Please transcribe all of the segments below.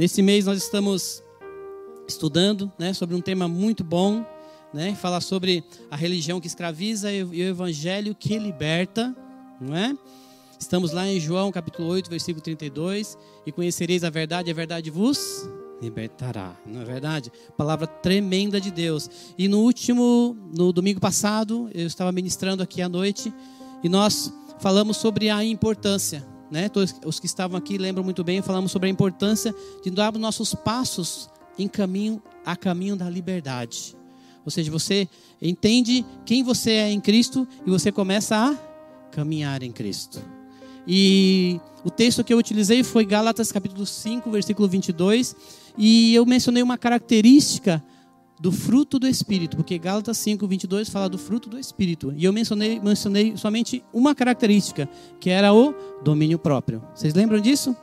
Nesse mês nós estamos estudando né, sobre um tema muito bom, né, falar sobre a religião que escraviza e o evangelho que liberta, não é? Estamos lá em João capítulo 8, versículo 32, e conhecereis a verdade, e a verdade vos libertará, não é verdade? Palavra tremenda de Deus. E no último, no domingo passado, eu estava ministrando aqui à noite, e nós falamos sobre a importância né? Todos os que estavam aqui lembram muito bem, falamos sobre a importância de dar nossos passos em caminho a caminho da liberdade. Ou seja, você entende quem você é em Cristo e você começa a caminhar em Cristo. E o texto que eu utilizei foi Gálatas capítulo 5, versículo 22, e eu mencionei uma característica do fruto do Espírito, porque Gálatas 5, 22 fala do fruto do Espírito. E eu mencionei, mencionei somente uma característica, que era o domínio próprio. Vocês lembram disso?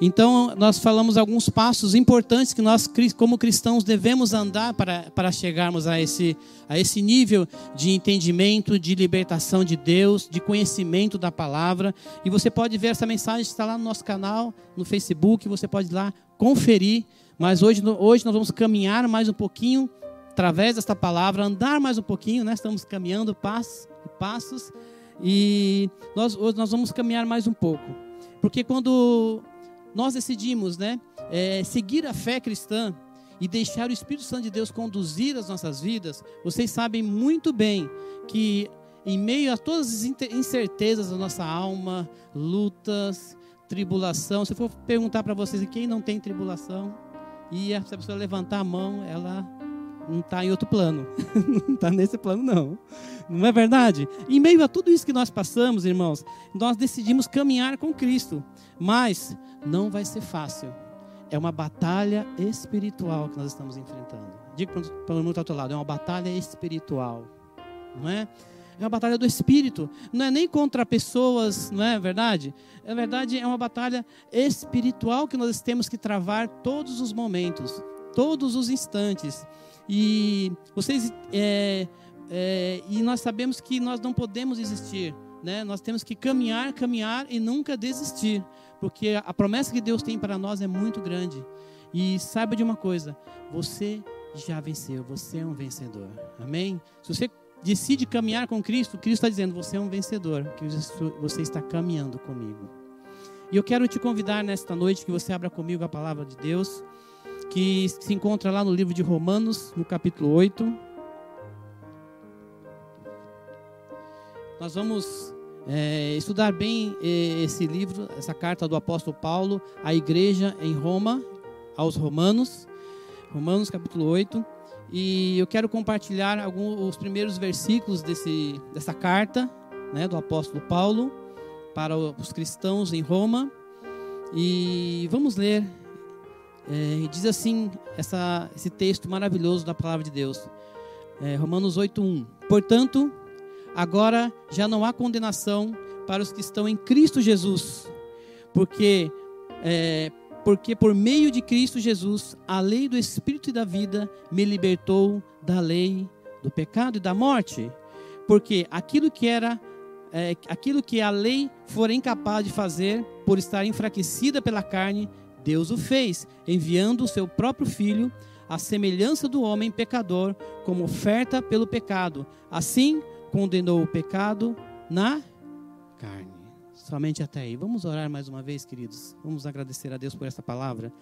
Então, nós falamos alguns passos importantes que nós, como cristãos, devemos andar para, para chegarmos a esse, a esse nível de entendimento, de libertação de Deus, de conhecimento da palavra. E você pode ver essa mensagem, está lá no nosso canal, no Facebook, você pode ir lá conferir mas hoje, hoje nós vamos caminhar mais um pouquinho através desta palavra, andar mais um pouquinho, né? Estamos caminhando passos e passos e nós hoje nós vamos caminhar mais um pouco, porque quando nós decidimos, né, é, seguir a fé cristã e deixar o Espírito Santo de Deus conduzir as nossas vidas, vocês sabem muito bem que em meio a todas as incertezas da nossa alma, lutas, tribulação, se eu for perguntar para vocês quem não tem tribulação, e se a pessoa levantar a mão, ela não está em outro plano. não está nesse plano, não. Não é verdade? Em meio a tudo isso que nós passamos, irmãos, nós decidimos caminhar com Cristo. Mas não vai ser fácil. É uma batalha espiritual que nós estamos enfrentando. Diga para o do outro lado, é uma batalha espiritual. Não é? É uma batalha do espírito. Não é nem contra pessoas, não é verdade? É verdade, é uma batalha espiritual que nós temos que travar todos os momentos, todos os instantes. E vocês é, é, e nós sabemos que nós não podemos desistir, né? Nós temos que caminhar, caminhar e nunca desistir, porque a promessa que Deus tem para nós é muito grande. E saiba de uma coisa, você já venceu, você é um vencedor. Amém? Se você decide caminhar com Cristo, Cristo está dizendo: você é um vencedor, que você está caminhando comigo. E eu quero te convidar nesta noite que você abra comigo a palavra de Deus, que se encontra lá no livro de Romanos, no capítulo 8. Nós vamos é, estudar bem é, esse livro, essa carta do apóstolo Paulo à igreja em Roma, aos Romanos. Romanos capítulo 8. E eu quero compartilhar alguns os primeiros versículos desse, dessa carta né, do apóstolo Paulo para os cristãos em Roma. E vamos ler. É, diz assim essa, esse texto maravilhoso da palavra de Deus. É, Romanos 8.1 Portanto, agora já não há condenação para os que estão em Cristo Jesus, porque é, porque por meio de Cristo Jesus, a lei do Espírito e da vida me libertou da lei do pecado e da morte. Porque aquilo que era é, aquilo que a lei for incapaz de fazer por estar enfraquecida pela carne, Deus o fez, enviando o seu próprio filho à semelhança do homem pecador, como oferta pelo pecado. Assim, condenou o pecado na carne. Somente até aí. Vamos orar mais uma vez, queridos. Vamos agradecer a Deus por esta palavra.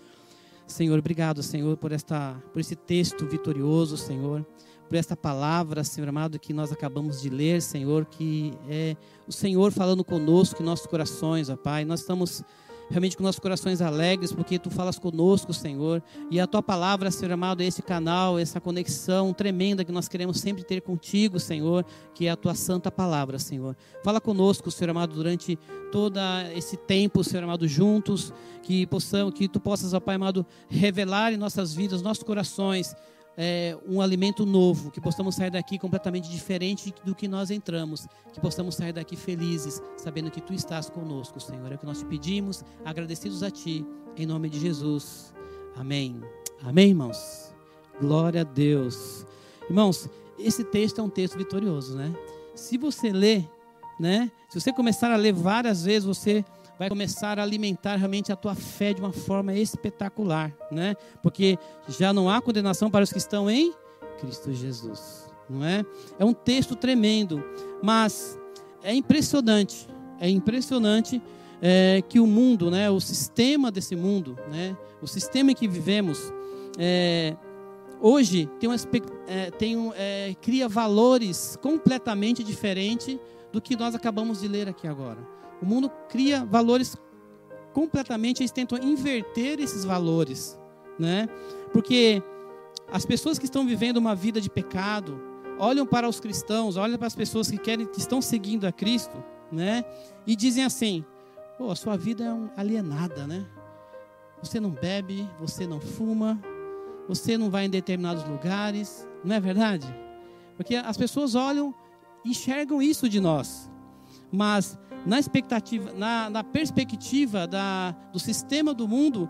Senhor, obrigado, Senhor, por esta por esse texto vitorioso, Senhor, por esta palavra, Senhor amado, que nós acabamos de ler, Senhor, que é o Senhor falando conosco em nossos corações, ó Pai. Nós estamos realmente com nossos corações alegres, porque tu falas conosco, Senhor. E a tua palavra, Senhor amado, é esse canal, essa conexão tremenda que nós queremos sempre ter contigo, Senhor, que é a tua santa palavra, Senhor. Fala conosco, Senhor amado, durante todo esse tempo, Senhor amado, juntos, que possamos, que tu possas, ó Pai amado, revelar em nossas vidas, nossos corações, é, um alimento novo, que possamos sair daqui completamente diferente do que nós entramos, que possamos sair daqui felizes, sabendo que Tu estás conosco, Senhor. É o que nós te pedimos, agradecidos a Ti, em nome de Jesus. Amém. Amém, irmãos. Glória a Deus. Irmãos, esse texto é um texto vitorioso, né? Se você ler, né? Se você começar a ler várias vezes, você vai começar a alimentar realmente a tua fé de uma forma espetacular, né? Porque já não há condenação para os que estão em Cristo Jesus, não é? É um texto tremendo, mas é impressionante, é impressionante é, que o mundo, né? O sistema desse mundo, né? O sistema em que vivemos, é, hoje tem, uma, é, tem um, é, cria valores completamente diferentes do que nós acabamos de ler aqui agora. O mundo cria valores completamente, eles tentam inverter esses valores, né? Porque as pessoas que estão vivendo uma vida de pecado, olham para os cristãos, olham para as pessoas que querem, que estão seguindo a Cristo, né? E dizem assim: "Pô, a sua vida é um alienada, né? Você não bebe, você não fuma, você não vai em determinados lugares, não é verdade? Porque as pessoas olham, enxergam isso de nós. Mas na expectativa, na, na perspectiva da, do sistema do mundo,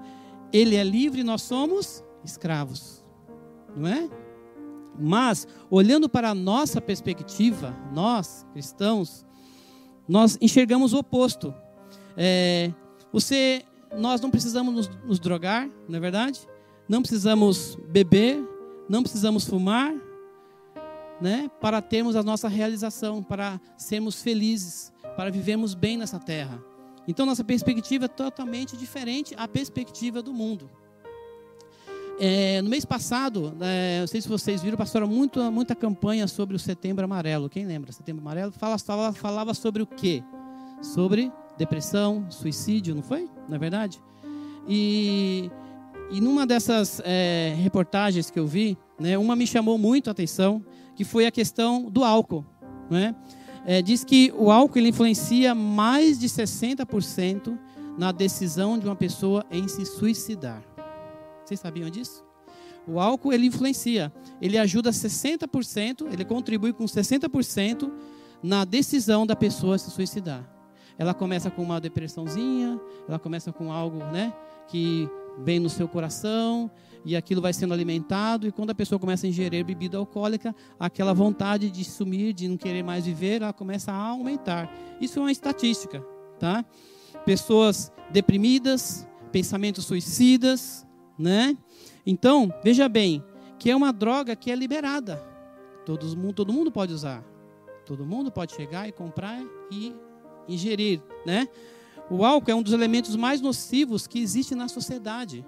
ele é livre e nós somos escravos. Não é? Mas, olhando para a nossa perspectiva, nós, cristãos, nós enxergamos o oposto. É, você, nós não precisamos nos, nos drogar, não é verdade? Não precisamos beber, não precisamos fumar, né? Para termos a nossa realização, para sermos felizes para vivermos bem nessa terra. Então, nossa perspectiva é totalmente diferente à perspectiva do mundo. É, no mês passado, é, não sei se vocês viram, passaram muito, muita campanha sobre o Setembro Amarelo. Quem lembra? Setembro Amarelo fala, falava, falava sobre o quê? Sobre depressão, suicídio, não foi? Não é verdade? E, e numa dessas é, reportagens que eu vi, né, uma me chamou muito a atenção, que foi a questão do álcool. Não é? diz que o álcool ele influencia mais de 60% na decisão de uma pessoa em se suicidar. Vocês sabiam disso? O álcool ele influencia, ele ajuda 60%, ele contribui com 60% na decisão da pessoa se suicidar. Ela começa com uma depressãozinha, ela começa com algo, né, que vem no seu coração, e aquilo vai sendo alimentado, e quando a pessoa começa a ingerir bebida alcoólica, aquela vontade de sumir, de não querer mais viver, ela começa a aumentar. Isso é uma estatística, tá? Pessoas deprimidas, pensamentos suicidas, né? Então, veja bem, que é uma droga que é liberada. Todo mundo, todo mundo pode usar. Todo mundo pode chegar e comprar e ingerir, né? O álcool é um dos elementos mais nocivos que existe na sociedade.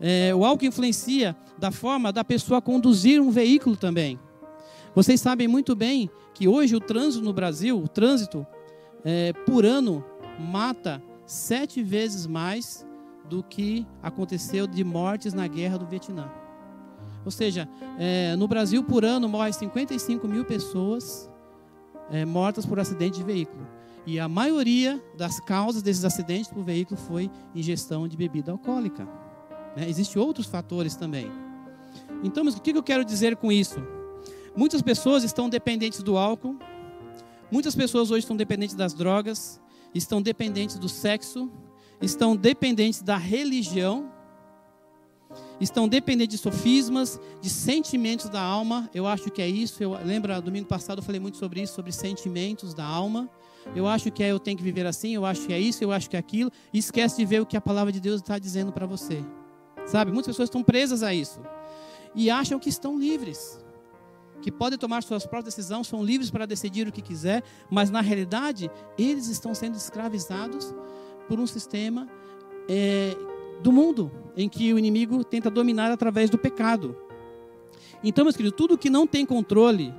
É, o álcool influencia da forma da pessoa conduzir um veículo também. Vocês sabem muito bem que hoje o trânsito no Brasil, o trânsito é, por ano mata sete vezes mais do que aconteceu de mortes na guerra do Vietnã. Ou seja, é, no Brasil por ano morrem 55 mil pessoas é, mortas por acidente de veículo. E a maioria das causas desses acidentes por veículo foi ingestão de bebida alcoólica. Né? Existem outros fatores também. Então, mas o que eu quero dizer com isso? Muitas pessoas estão dependentes do álcool, muitas pessoas hoje estão dependentes das drogas, estão dependentes do sexo, estão dependentes da religião, estão dependentes de sofismas, de sentimentos da alma. Eu acho que é isso. Eu lembro, domingo passado eu falei muito sobre isso, sobre sentimentos da alma. Eu acho que é eu tenho que viver assim, eu acho que é isso, eu acho que é aquilo. E esquece de ver o que a palavra de Deus está dizendo para você. Sabe? Muitas pessoas estão presas a isso. E acham que estão livres. Que podem tomar suas próprias decisões, são livres para decidir o que quiser, mas na realidade, eles estão sendo escravizados por um sistema é, do mundo, em que o inimigo tenta dominar através do pecado. Então, meus queridos, tudo que não tem controle,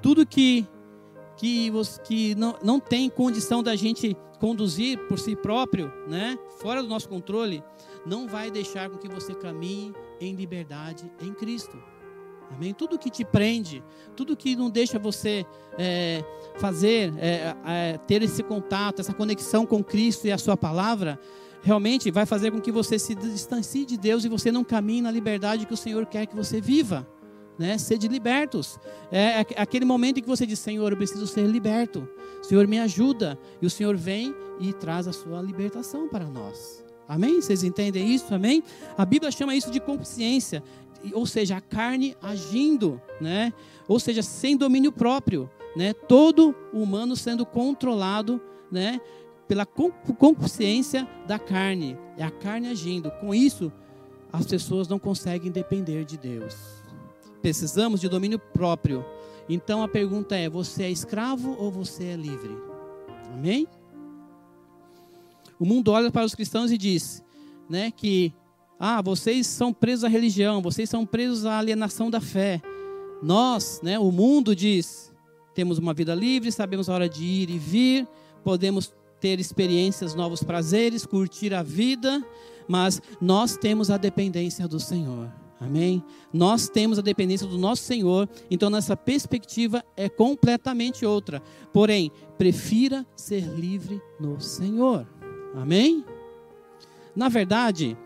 tudo que que, que não, não tem condição da gente conduzir por si próprio, né? fora do nosso controle, não vai deixar com que você caminhe em liberdade em Cristo. Amém? Tudo que te prende, tudo que não deixa você é, fazer, é, é, ter esse contato, essa conexão com Cristo e a Sua palavra, realmente vai fazer com que você se distancie de Deus e você não caminhe na liberdade que o Senhor quer que você viva. Né? Sede libertos. É aquele momento em que você diz: Senhor, eu preciso ser liberto. Senhor, me ajuda. E o Senhor vem e traz a sua libertação para nós. Amém? Vocês entendem isso? Amém? A Bíblia chama isso de consciência, ou seja, a carne agindo, né? Ou seja, sem domínio próprio, né? Todo humano sendo controlado, né? Pela consciência da carne, é a carne agindo. Com isso, as pessoas não conseguem depender de Deus. Precisamos de domínio próprio. Então a pergunta é: você é escravo ou você é livre? Amém? O mundo olha para os cristãos e diz, né, que ah, vocês são presos à religião, vocês são presos à alienação da fé. Nós, né, o mundo diz, temos uma vida livre, sabemos a hora de ir e vir, podemos ter experiências, novos prazeres, curtir a vida, mas nós temos a dependência do Senhor. Amém? Nós temos a dependência do nosso Senhor, então nossa perspectiva é completamente outra. Porém, prefira ser livre no Senhor. Amém? Na verdade,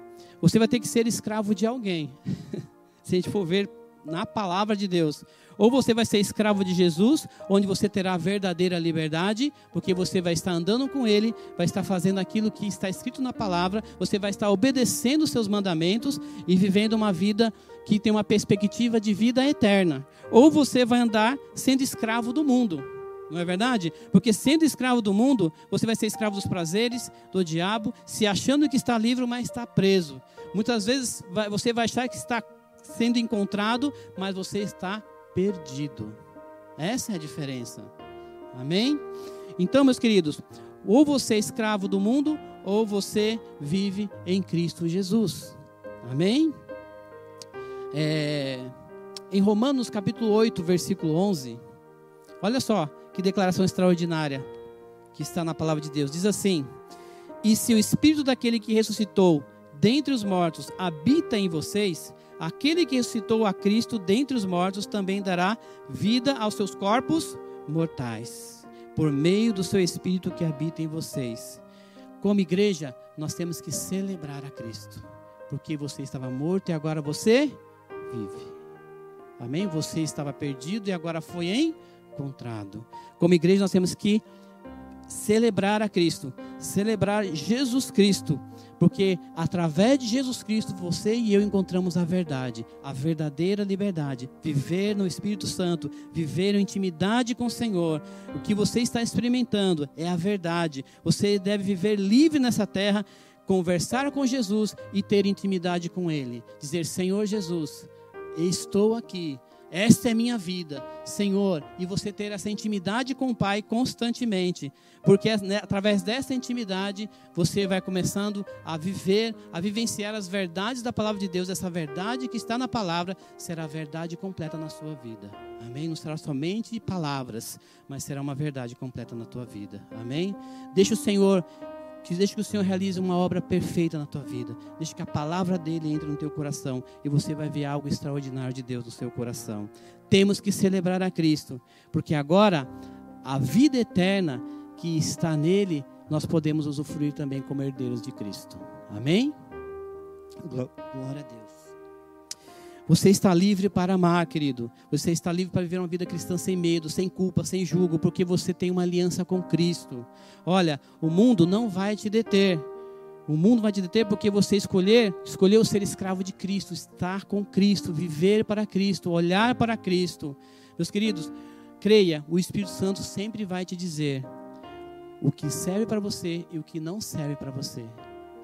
você vai ter que ser escravo de alguém. Se a gente for ver na palavra de Deus. Ou você vai ser escravo de Jesus, onde você terá a verdadeira liberdade, porque você vai estar andando com Ele, vai estar fazendo aquilo que está escrito na palavra, você vai estar obedecendo os seus mandamentos e vivendo uma vida que tem uma perspectiva de vida eterna. Ou você vai andar sendo escravo do mundo. Não é verdade? Porque sendo escravo do mundo, você vai ser escravo dos prazeres, do diabo, se achando que está livre, mas está preso. Muitas vezes você vai achar que está sendo encontrado, mas você está perdido. Essa é a diferença. Amém? Então, meus queridos, ou você é escravo do mundo, ou você vive em Cristo Jesus. Amém? É, em Romanos capítulo 8, versículo 11, olha só, que declaração extraordinária que está na palavra de Deus. Diz assim: E se o espírito daquele que ressuscitou dentre os mortos habita em vocês, aquele que ressuscitou a Cristo dentre os mortos também dará vida aos seus corpos mortais, por meio do seu espírito que habita em vocês. Como igreja, nós temos que celebrar a Cristo, porque você estava morto e agora você vive. Amém? Você estava perdido e agora foi encontrado. Como igreja, nós temos que celebrar a Cristo, celebrar Jesus Cristo, porque através de Jesus Cristo você e eu encontramos a verdade, a verdadeira liberdade, viver no Espírito Santo, viver em intimidade com o Senhor. O que você está experimentando é a verdade. Você deve viver livre nessa terra, conversar com Jesus e ter intimidade com Ele. Dizer: Senhor Jesus, estou aqui esta é minha vida, Senhor, e você ter essa intimidade com o Pai constantemente, porque né, através dessa intimidade você vai começando a viver, a vivenciar as verdades da palavra de Deus. Essa verdade que está na palavra será a verdade completa na sua vida. Amém? Não será somente palavras, mas será uma verdade completa na tua vida. Amém? Deixa o Senhor que deixe que o Senhor realize uma obra perfeita na tua vida. Deixe que a palavra dele entre no teu coração e você vai ver algo extraordinário de Deus no seu coração. Temos que celebrar a Cristo, porque agora a vida eterna que está nele, nós podemos usufruir também como herdeiros de Cristo. Amém? Glória a Deus. Você está livre para amar, querido. Você está livre para viver uma vida cristã sem medo, sem culpa, sem julgo, porque você tem uma aliança com Cristo. Olha, o mundo não vai te deter. O mundo vai te deter porque você escolher, escolheu ser escravo de Cristo, estar com Cristo, viver para Cristo, olhar para Cristo. Meus queridos, creia, o Espírito Santo sempre vai te dizer o que serve para você e o que não serve para você.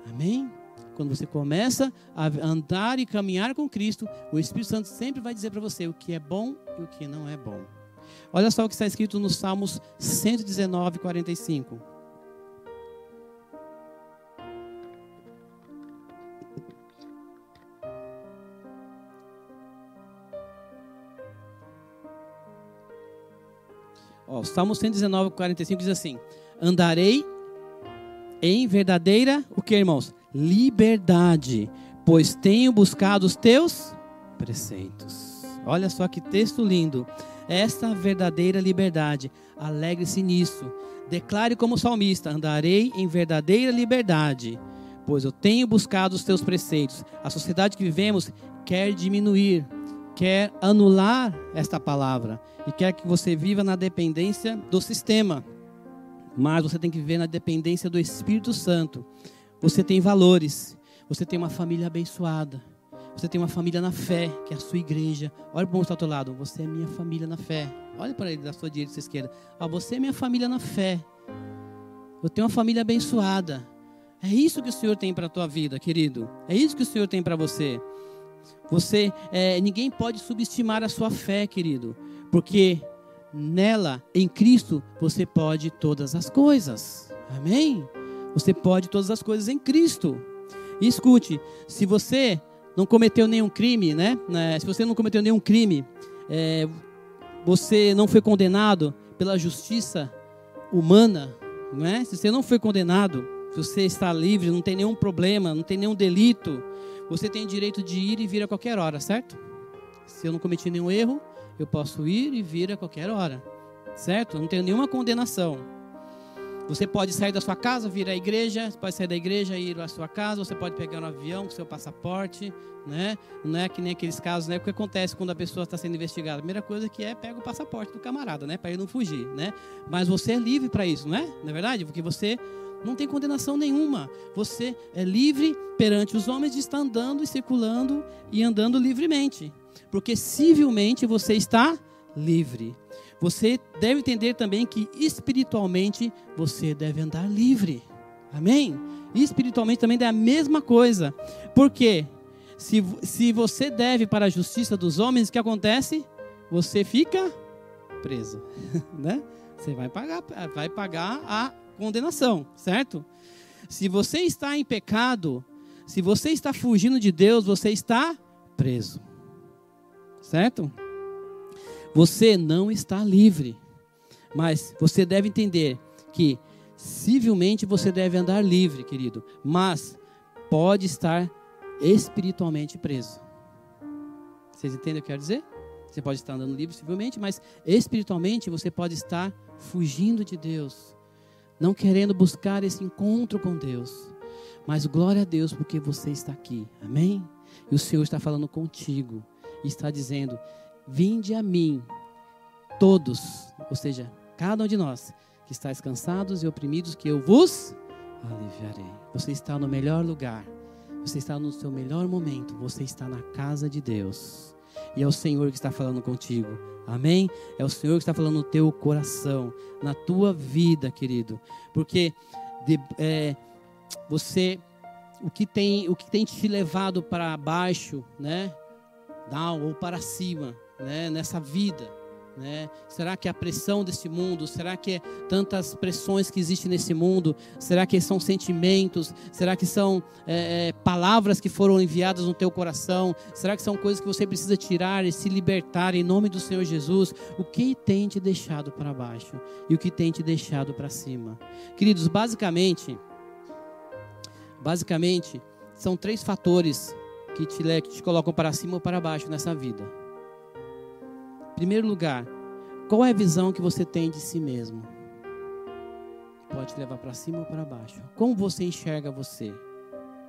Amém? Quando você começa a andar e caminhar com Cristo, o Espírito Santo sempre vai dizer para você o que é bom e o que não é bom. Olha só o que está escrito nos Salmos 119, 45. Ó, Salmo 119, 45 diz assim: Andarei em verdadeira, o que, irmãos? Liberdade, pois tenho buscado os teus preceitos. Olha só que texto lindo. Esta verdadeira liberdade, alegre-se nisso. Declare como salmista: andarei em verdadeira liberdade, pois eu tenho buscado os teus preceitos. A sociedade que vivemos quer diminuir, quer anular esta palavra e quer que você viva na dependência do sistema. Mas você tem que viver na dependência do Espírito Santo. Você tem valores, você tem uma família abençoada. Você tem uma família na fé, que é a sua igreja. Olha para o outro lado, você é minha família na fé. Olha para ele da sua direita e sua esquerda. Ah, você é minha família na fé. Eu tenho uma família abençoada. É isso que o Senhor tem para a tua vida, querido. É isso que o Senhor tem para você. Você, é, ninguém pode subestimar a sua fé, querido, porque nela, em Cristo, você pode todas as coisas. Amém? Você pode todas as coisas em Cristo. E escute, se você não cometeu nenhum crime, né? É, se você não cometeu nenhum crime, é, você não foi condenado pela justiça humana, não é? Se você não foi condenado, você está livre, não tem nenhum problema, não tem nenhum delito, você tem direito de ir e vir a qualquer hora, certo? Se eu não cometi nenhum erro, eu posso ir e vir a qualquer hora, certo? Não tenho nenhuma condenação. Você pode sair da sua casa, vir à igreja, você pode sair da igreja e ir à sua casa, você pode pegar um avião com seu passaporte, né? Não é que nem aqueles casos, né? O que acontece quando a pessoa está sendo investigada? A primeira coisa que é pega o passaporte do camarada, né? Para ele não fugir, né? Mas você é livre para isso, não é? Não é verdade? Porque você não tem condenação nenhuma. Você é livre perante os homens de estar andando e circulando e andando livremente. Porque civilmente você está livre. Você deve entender também que espiritualmente você deve andar livre. Amém? Espiritualmente também é a mesma coisa. Por quê? Se, se você deve para a justiça dos homens, o que acontece? Você fica preso, né? Você vai pagar, vai pagar a condenação, certo? Se você está em pecado, se você está fugindo de Deus, você está preso. Certo? Você não está livre. Mas você deve entender que civilmente você deve andar livre, querido, mas pode estar espiritualmente preso. Vocês entendem o que eu quero dizer? Você pode estar andando livre civilmente, mas espiritualmente você pode estar fugindo de Deus, não querendo buscar esse encontro com Deus. Mas glória a Deus porque você está aqui. Amém? E o Senhor está falando contigo e está dizendo: Vinde a mim, todos, ou seja, cada um de nós, que estáis cansados e oprimidos, que eu vos aliviarei. Você está no melhor lugar, você está no seu melhor momento, você está na casa de Deus. E é o Senhor que está falando contigo. Amém? É o Senhor que está falando no teu coração, na tua vida, querido. Porque de, é, você, o que tem, o que tem te levado para baixo, né? Down ou para cima, né, nessa vida? Né? Será que a pressão desse mundo? Será que é tantas pressões que existem nesse mundo? Será que são sentimentos? Será que são é, é, palavras que foram enviadas no teu coração? Será que são coisas que você precisa tirar e se libertar em nome do Senhor Jesus? O que tem te deixado para baixo e o que tem te deixado para cima? Queridos, basicamente, basicamente são três fatores que te, que te colocam para cima ou para baixo nessa vida. Primeiro lugar, qual é a visão que você tem de si mesmo? Pode te levar para cima ou para baixo. Como você enxerga você?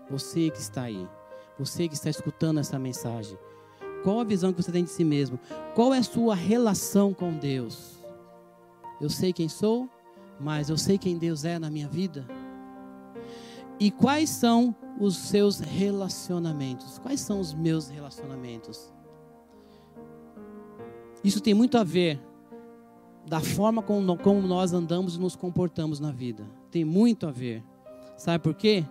Você que está aí, você que está escutando essa mensagem. Qual a visão que você tem de si mesmo? Qual é a sua relação com Deus? Eu sei quem sou, mas eu sei quem Deus é na minha vida. E quais são os seus relacionamentos? Quais são os meus relacionamentos? Isso tem muito a ver da forma como, nós andamos e nos comportamos na vida. Tem muito a ver. Sabe por quê?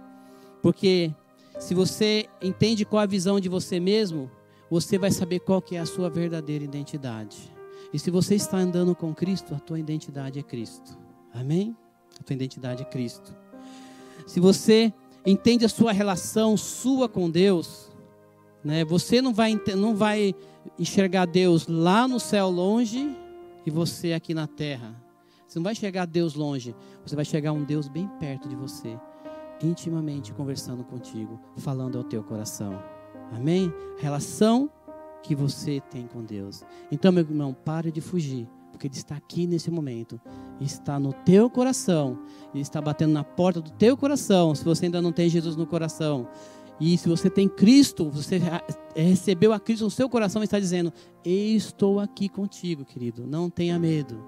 Porque se você entende qual a visão de você mesmo, você vai saber qual que é a sua verdadeira identidade. E se você está andando com Cristo, a tua identidade é Cristo. Amém? A tua identidade é Cristo. Se você entende a sua relação sua com Deus, né, você não vai, não vai enxergar Deus lá no céu longe e você aqui na terra. Você não vai a Deus longe, você vai chegar a um Deus bem perto de você, intimamente conversando contigo, falando ao teu coração. Amém? Relação que você tem com Deus. Então, meu irmão, pare de fugir, porque Ele está aqui nesse momento, está no teu coração, Ele está batendo na porta do teu coração. Se você ainda não tem Jesus no coração, e se você tem Cristo, você recebeu a Cristo no seu coração e está dizendo: Estou aqui contigo, querido. Não tenha medo.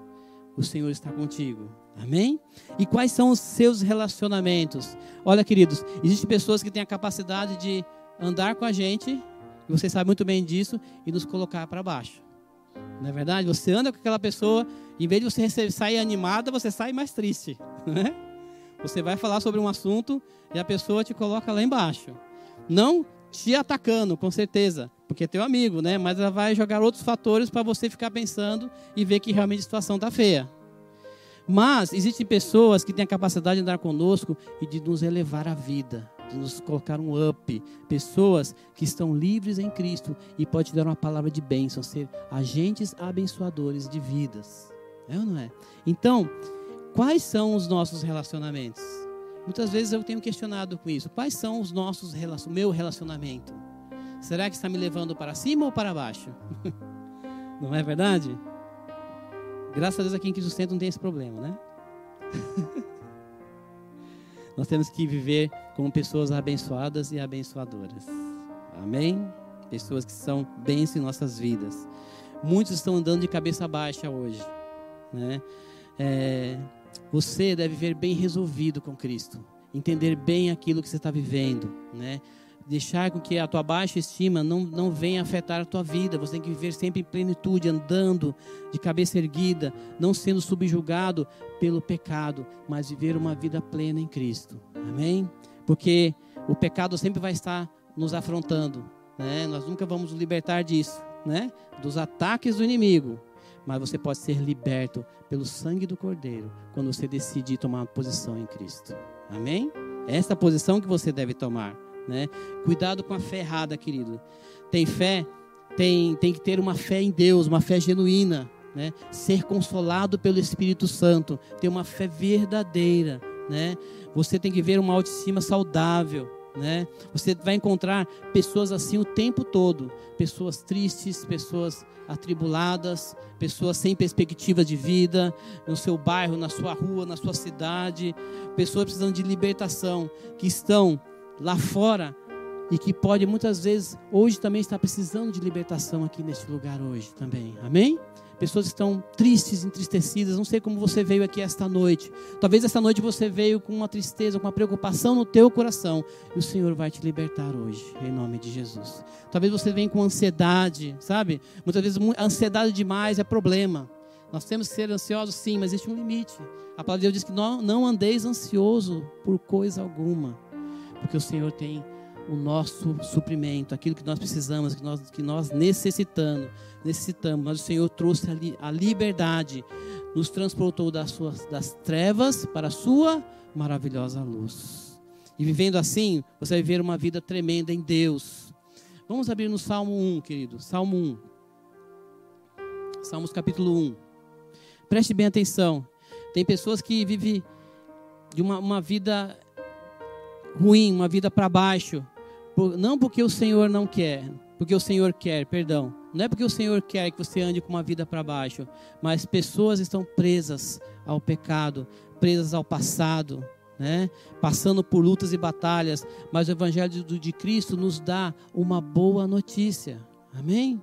O Senhor está contigo. Amém? E quais são os seus relacionamentos? Olha, queridos, existem pessoas que têm a capacidade de andar com a gente, e você sabe muito bem disso, e nos colocar para baixo. Não é verdade? Você anda com aquela pessoa, em vez de você sair animada, você sai mais triste. Né? Você vai falar sobre um assunto e a pessoa te coloca lá embaixo. Não te atacando, com certeza, porque é teu amigo, né? Mas ela vai jogar outros fatores para você ficar pensando e ver que realmente a situação está feia. Mas existem pessoas que têm a capacidade de andar conosco e de nos elevar a vida, de nos colocar um up. Pessoas que estão livres em Cristo e pode dar uma palavra de bênção, ser agentes abençoadores de vidas. É ou não é? Então, quais são os nossos relacionamentos? Muitas vezes eu tenho questionado com isso. Quais são os nossos o meu relacionamento? Será que está me levando para cima ou para baixo? não é verdade? Graças a Deus aqui em Cristo Centro não tem esse problema, né? Nós temos que viver como pessoas abençoadas e abençoadoras. Amém? Pessoas que são bênçãos em nossas vidas. Muitos estão andando de cabeça baixa hoje, né? É, você deve ver bem resolvido com Cristo, entender bem aquilo que você está vivendo, né? Deixar com que a tua baixa estima não, não venha afetar a tua vida. Você tem que viver sempre em plenitude, andando de cabeça erguida, não sendo subjugado pelo pecado, mas viver uma vida plena em Cristo. Amém? Porque o pecado sempre vai estar nos afrontando, né? Nós nunca vamos nos libertar disso, né? Dos ataques do inimigo mas você pode ser liberto pelo sangue do Cordeiro quando você decidir tomar uma posição em Cristo. Amém? É essa posição que você deve tomar, né? Cuidado com a fé errada, querido. Tem fé, tem, tem que ter uma fé em Deus, uma fé genuína, né? Ser consolado pelo Espírito Santo, ter uma fé verdadeira, né? Você tem que ver uma autoestima saudável, né? Você vai encontrar pessoas assim o tempo todo, pessoas tristes, pessoas atribuladas, pessoas sem perspectiva de vida, no seu bairro, na sua rua, na sua cidade, pessoas precisando de libertação, que estão lá fora e que pode muitas vezes hoje também estar precisando de libertação aqui neste lugar hoje também. Amém? pessoas estão tristes, entristecidas. Não sei como você veio aqui esta noite. Talvez esta noite você veio com uma tristeza, com uma preocupação no teu coração. E o Senhor vai te libertar hoje, em nome de Jesus. Talvez você venha com ansiedade, sabe? Muitas vezes ansiedade demais é problema. Nós temos que ser ansiosos, sim, mas existe um limite. A palavra de Deus diz que não, não andeis ansioso por coisa alguma, porque o Senhor tem o nosso suprimento, aquilo que nós precisamos, que nós, que nós necessitamos, necessitamos. Mas o Senhor trouxe a, a liberdade, nos transportou das, suas, das trevas para a sua maravilhosa luz. E vivendo assim, você vai viver uma vida tremenda em Deus. Vamos abrir no Salmo 1, querido. Salmo 1. Salmos capítulo 1. Preste bem atenção. Tem pessoas que vivem de uma, uma vida ruim, uma vida para baixo, não porque o Senhor não quer, porque o Senhor quer, perdão. Não é porque o Senhor quer que você ande com uma vida para baixo, mas pessoas estão presas ao pecado, presas ao passado, né? passando por lutas e batalhas, mas o Evangelho de Cristo nos dá uma boa notícia, amém?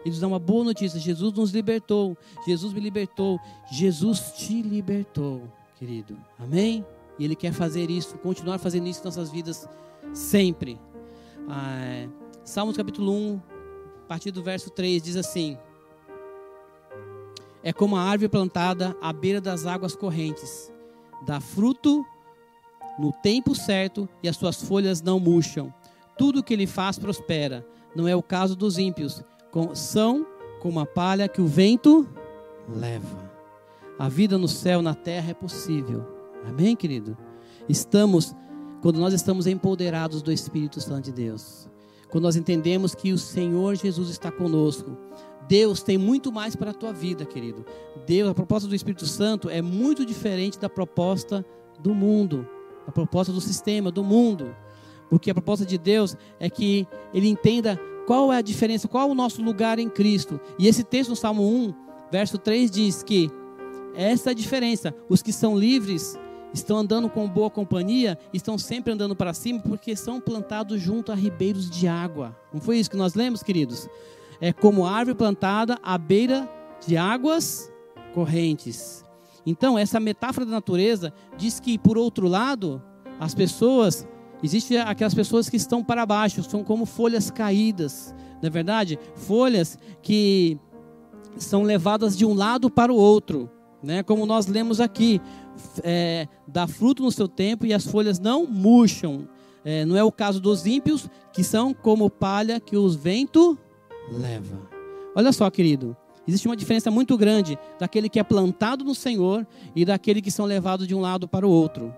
Ele nos dá uma boa notícia: Jesus nos libertou, Jesus me libertou, Jesus te libertou, querido, amém? E Ele quer fazer isso, continuar fazendo isso em nossas vidas sempre. Ah, Salmos capítulo 1, a partir do verso 3, diz assim: É como a árvore plantada à beira das águas correntes, dá fruto no tempo certo e as suas folhas não murcham. Tudo que ele faz prospera. Não é o caso dos ímpios, são como a palha que o vento leva. A vida no céu, na terra é possível. Amém, querido? Estamos quando nós estamos empoderados do Espírito Santo de Deus. quando nós entendemos que o Senhor Jesus está conosco. Deus tem muito mais para a tua vida, querido. Deus, a proposta do Espírito Santo é muito diferente da proposta do mundo, a proposta do sistema, do mundo. Porque a proposta de Deus é que ele entenda qual é a diferença, qual é o nosso lugar em Cristo. E esse texto no Salmo 1, verso 3 diz que essa é a diferença. Os que são livres estão andando com boa companhia, estão sempre andando para cima, porque são plantados junto a ribeiros de água. Não foi isso que nós lemos, queridos? É como árvore plantada à beira de águas correntes. Então, essa metáfora da natureza diz que, por outro lado, as pessoas, existem aquelas pessoas que estão para baixo, são como folhas caídas, não é verdade? Folhas que são levadas de um lado para o outro, né? como nós lemos aqui é, dá fruto no seu tempo e as folhas não murcham. É, não é o caso dos ímpios, que são como palha que os vento leva. Olha só, querido, existe uma diferença muito grande daquele que é plantado no Senhor e daquele que são levados de um lado para o outro.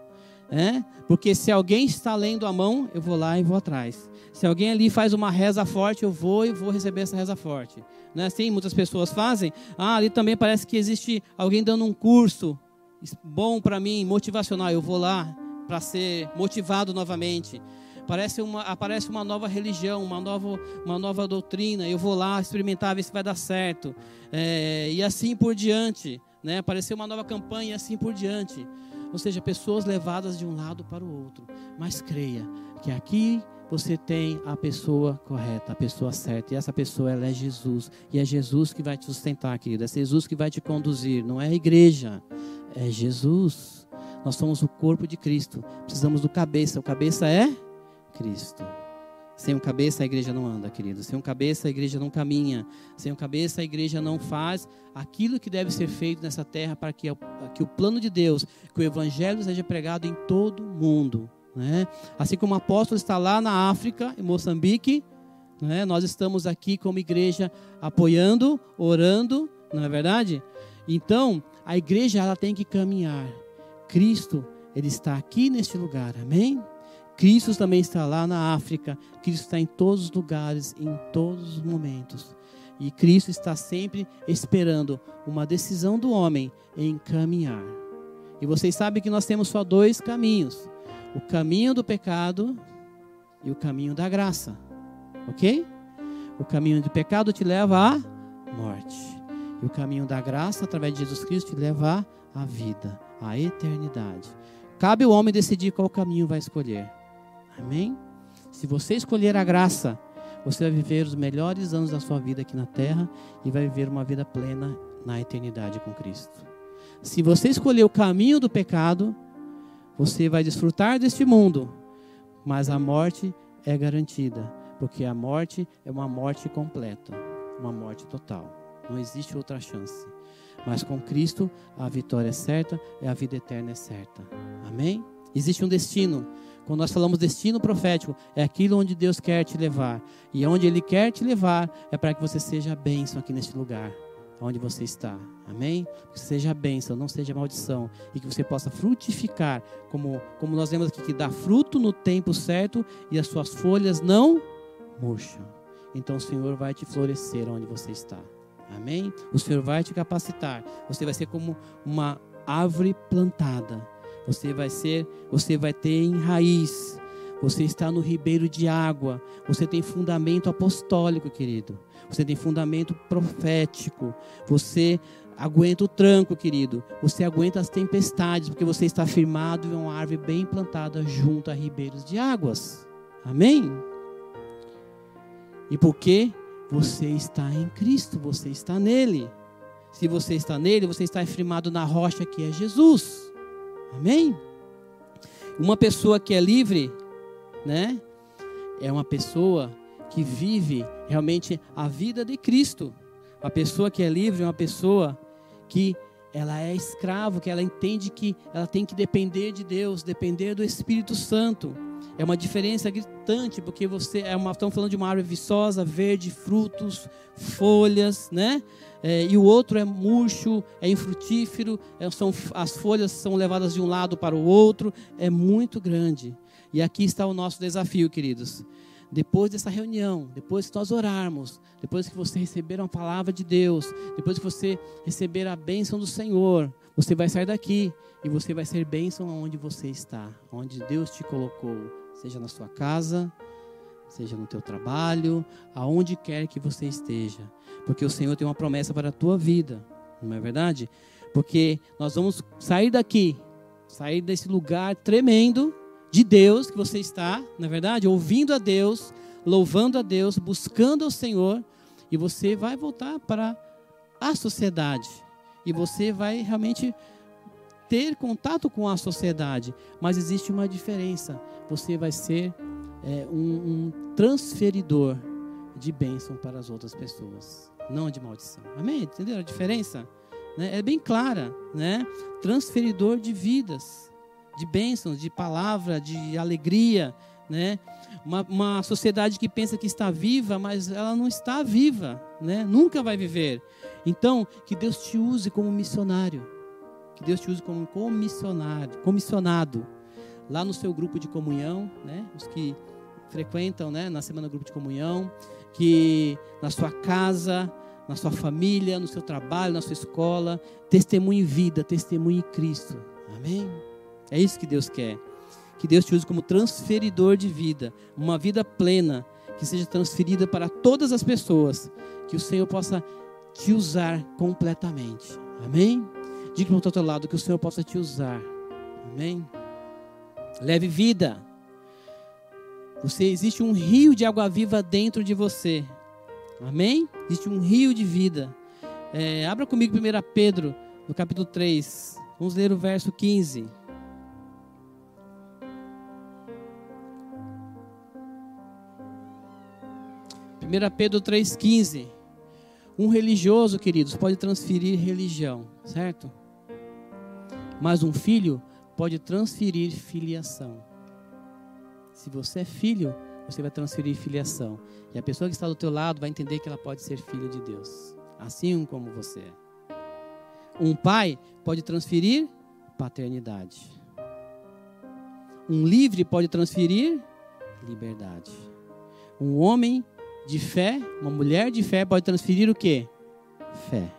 É? Porque se alguém está lendo a mão, eu vou lá e vou atrás. Se alguém ali faz uma reza forte, eu vou e vou receber essa reza forte. Não é assim? Muitas pessoas fazem. Ah, ali também parece que existe alguém dando um curso bom para mim, motivacional. Eu vou lá para ser motivado novamente. Parece uma, aparece uma nova religião, uma nova, uma nova doutrina. Eu vou lá experimentar, ver se vai dar certo. É, e assim por diante. Né? Apareceu uma nova campanha e assim por diante. Ou seja, pessoas levadas de um lado para o outro. Mas creia que aqui você tem a pessoa correta, a pessoa certa. E essa pessoa ela é Jesus. E é Jesus que vai te sustentar, querida. É Jesus que vai te conduzir. Não é a igreja é Jesus. Nós somos o corpo de Cristo. Precisamos do cabeça. O cabeça é Cristo. Sem o cabeça a igreja não anda, querido. Sem o cabeça a igreja não caminha. Sem o cabeça a igreja não faz aquilo que deve ser feito nessa terra para que, que o plano de Deus, que o evangelho seja pregado em todo o mundo. Né? Assim como o apóstolo está lá na África, em Moçambique, né? nós estamos aqui como igreja apoiando, orando, não é verdade? Então, a igreja ela tem que caminhar. Cristo, ele está aqui neste lugar. Amém? Cristo também está lá na África. Cristo está em todos os lugares, em todos os momentos. E Cristo está sempre esperando uma decisão do homem em caminhar. E vocês sabem que nós temos só dois caminhos: o caminho do pecado e o caminho da graça. Ok? O caminho do pecado te leva à morte. O caminho da graça, através de Jesus Cristo, te levar à vida, à eternidade. Cabe ao homem decidir qual caminho vai escolher. Amém? Se você escolher a graça, você vai viver os melhores anos da sua vida aqui na terra e vai viver uma vida plena na eternidade com Cristo. Se você escolher o caminho do pecado, você vai desfrutar deste mundo, mas a morte é garantida, porque a morte é uma morte completa, uma morte total. Não existe outra chance. Mas com Cristo a vitória é certa e a vida eterna é certa. Amém? Existe um destino. Quando nós falamos destino profético, é aquilo onde Deus quer te levar. E onde Ele quer te levar é para que você seja bênção aqui neste lugar, onde você está. Amém? Que seja bênção, não seja maldição. E que você possa frutificar, como, como nós vemos aqui, que dá fruto no tempo certo e as suas folhas não murcham. Então o Senhor vai te florescer onde você está. Amém? O Senhor vai te capacitar. Você vai ser como uma árvore plantada. Você vai ser, você vai ter em raiz. Você está no ribeiro de água. Você tem fundamento apostólico, querido. Você tem fundamento profético. Você aguenta o tranco, querido. Você aguenta as tempestades, porque você está firmado em uma árvore bem plantada junto a ribeiros de águas. Amém? E por quê? Você está em Cristo, você está nele. Se você está nele, você está firmado na rocha que é Jesus. Amém? Uma pessoa que é livre, né? É uma pessoa que vive realmente a vida de Cristo. Uma pessoa que é livre é uma pessoa que ela é escravo, que ela entende que ela tem que depender de Deus, depender do Espírito Santo. É uma diferença gritante, porque você é uma, estamos falando de uma árvore viçosa, verde, frutos, folhas, né? É, e o outro é murcho, é infrutífero, é, são, as folhas são levadas de um lado para o outro, é muito grande. E aqui está o nosso desafio, queridos. depois dessa reunião, depois que nós orarmos, depois que você receber uma palavra de Deus, depois que você receber a bênção do Senhor, você vai sair daqui e você vai ser bênção aonde você está, onde Deus te colocou, seja na sua casa, seja no teu trabalho, aonde quer que você esteja, porque o Senhor tem uma promessa para a tua vida, não é verdade? Porque nós vamos sair daqui, sair desse lugar tremendo de Deus que você está, na é verdade, ouvindo a Deus, louvando a Deus, buscando o Senhor, e você vai voltar para a sociedade. E você vai realmente ter contato com a sociedade. Mas existe uma diferença. Você vai ser é, um, um transferidor de bênção para as outras pessoas, não de maldição. Amém? Entenderam a diferença? Né? É bem clara, né? Transferidor de vidas de bênçãos, de palavra, de alegria, né? Uma, uma, sociedade que pensa que está viva, mas ela não está viva, né? Nunca vai viver. Então, que Deus te use como missionário, que Deus te use como comissionário, comissionado, lá no seu grupo de comunhão, né? Os que frequentam, né? Na semana grupo de comunhão, que na sua casa, na sua família, no seu trabalho, na sua escola, testemunhe vida, testemunhe Cristo. Amém. É isso que Deus quer. Que Deus te use como transferidor de vida, uma vida plena, que seja transferida para todas as pessoas, que o Senhor possa te usar completamente. Amém? Diga para o outro lado que o Senhor possa te usar. Amém? Leve vida. Você existe um rio de água viva dentro de você. Amém? Existe um rio de vida. É, abra comigo 1 Pedro, no capítulo 3. Vamos ler o verso 15. 1 Pedro 3,15. Um religioso, queridos, pode transferir religião, certo? Mas um filho pode transferir filiação. Se você é filho, você vai transferir filiação. E a pessoa que está do teu lado vai entender que ela pode ser filho de Deus, assim como você é. Um pai pode transferir paternidade. Um livre pode transferir liberdade. Um homem de fé, uma mulher de fé pode transferir o que? Fé.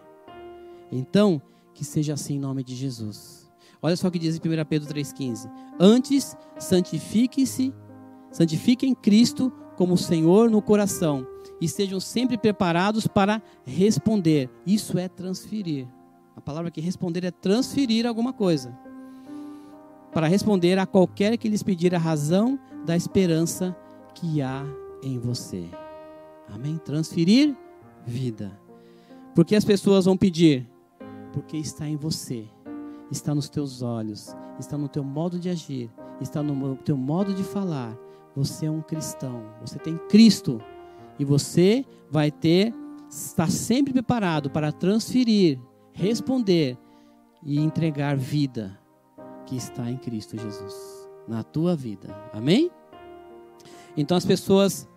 Então, que seja assim em nome de Jesus. Olha só o que diz em 1 Pedro 3,15. Antes, santifiquem-se, santifiquem Cristo como Senhor no coração e estejam sempre preparados para responder. Isso é transferir. A palavra que responder é transferir alguma coisa. Para responder a qualquer que lhes pedir a razão da esperança que há em você. Amém? Transferir vida. Porque as pessoas vão pedir? Porque está em você, está nos teus olhos, está no teu modo de agir, está no teu modo de falar. Você é um cristão, você tem Cristo e você vai ter, está sempre preparado para transferir, responder e entregar vida que está em Cristo Jesus na tua vida. Amém? Então as pessoas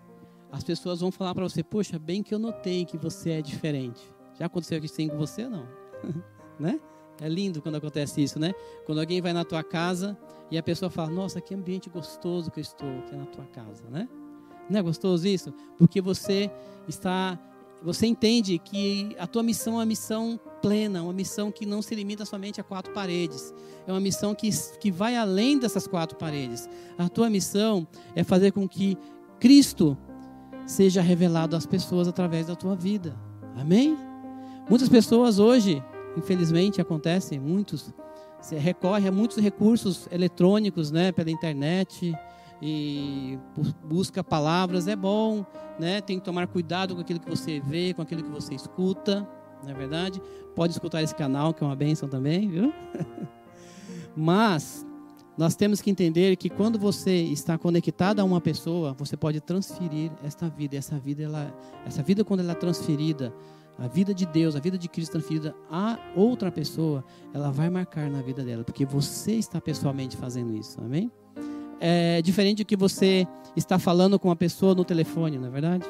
as pessoas vão falar para você: Poxa, bem que eu notei que você é diferente. Já aconteceu sim com você não? né? É lindo quando acontece isso, né? Quando alguém vai na tua casa e a pessoa fala: Nossa, que ambiente gostoso que eu estou aqui na tua casa, né? Não é gostoso isso? Porque você está, você entende que a tua missão é uma missão plena, uma missão que não se limita somente a quatro paredes. É uma missão que, que vai além dessas quatro paredes. A tua missão é fazer com que Cristo seja revelado às pessoas através da tua vida. Amém? Muitas pessoas hoje, infelizmente acontece, muitos recorrem a muitos recursos eletrônicos, né, pela internet e busca palavras, é bom, né? Tem que tomar cuidado com aquilo que você vê, com aquilo que você escuta, não é verdade? Pode escutar esse canal, que é uma bênção também, viu? Mas nós temos que entender que quando você está conectado a uma pessoa, você pode transferir esta vida. Essa vida, ela, essa vida quando ela é transferida, a vida de Deus, a vida de Cristo transferida a outra pessoa, ela vai marcar na vida dela, porque você está pessoalmente fazendo isso, amém? É diferente do que você está falando com uma pessoa no telefone, não é verdade?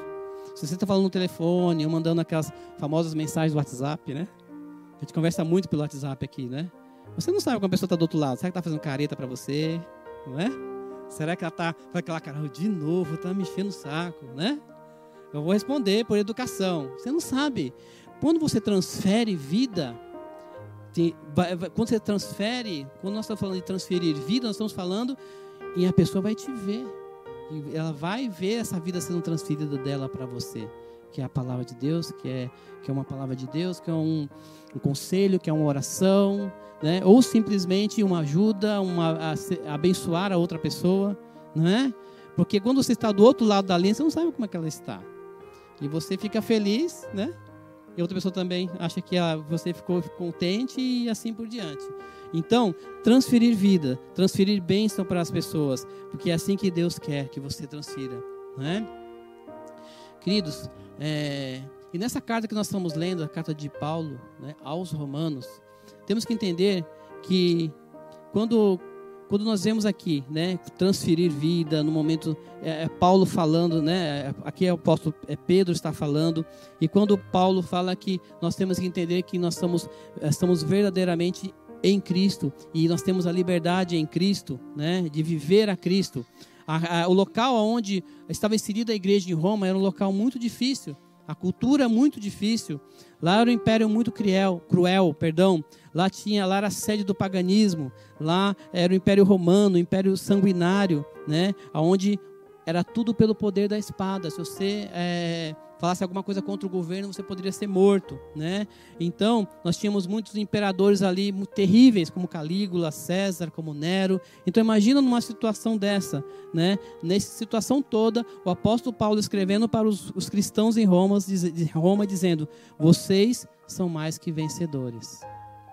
Se você está falando no telefone, ou mandando aquelas famosas mensagens do WhatsApp, né? A gente conversa muito pelo WhatsApp aqui, né? Você não sabe como a pessoa está do outro lado. Será que está fazendo careta para você? Não é? Será que ela está com aquela cara, de novo, está me enchendo o saco, né? Eu vou responder por educação. Você não sabe. Quando você transfere vida, quando você transfere, quando nós estamos falando de transferir vida, nós estamos falando e a pessoa vai te ver. E ela vai ver essa vida sendo transferida dela para você. Que é a palavra de Deus, que é, que é uma palavra de Deus, que é um, um conselho, que é uma oração, né? ou simplesmente uma ajuda, uma, a, abençoar a outra pessoa. Não é? Porque quando você está do outro lado da linha, você não sabe como é que ela está. E você fica feliz, né? E outra pessoa também acha que ela, você ficou contente e assim por diante. Então, transferir vida, transferir bênção para as pessoas, porque é assim que Deus quer que você transfira, né? Queridos, é, e nessa carta que nós estamos lendo, a carta de Paulo né, aos Romanos, temos que entender que quando quando nós vemos aqui, né, transferir vida, no momento é, é Paulo falando, né, aqui é o apóstolo é Pedro está falando, e quando Paulo fala que nós temos que entender que nós estamos, estamos verdadeiramente em Cristo e nós temos a liberdade em Cristo, né, de viver a Cristo. A, a, o local onde estava inserida a igreja em Roma era um local muito difícil, a cultura muito difícil. Lá era um império muito cruel, cruel, perdão. Lá tinha, lá era a sede do paganismo. Lá era o Império Romano, o Império Sanguinário, né? Onde era tudo pelo poder da espada. Se você é, falasse alguma coisa contra o governo, você poderia ser morto, né? Então, nós tínhamos muitos imperadores ali terríveis, como Calígula, César, como Nero. Então, imagina numa situação dessa, né? Nessa situação toda, o apóstolo Paulo escrevendo para os, os cristãos em Roma, de Roma, dizendo: vocês são mais que vencedores.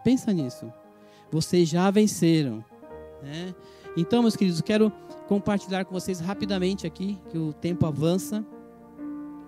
Pensa nisso. Vocês já venceram, né? Então, meus queridos, quero compartilhar com vocês rapidamente aqui, que o tempo avança.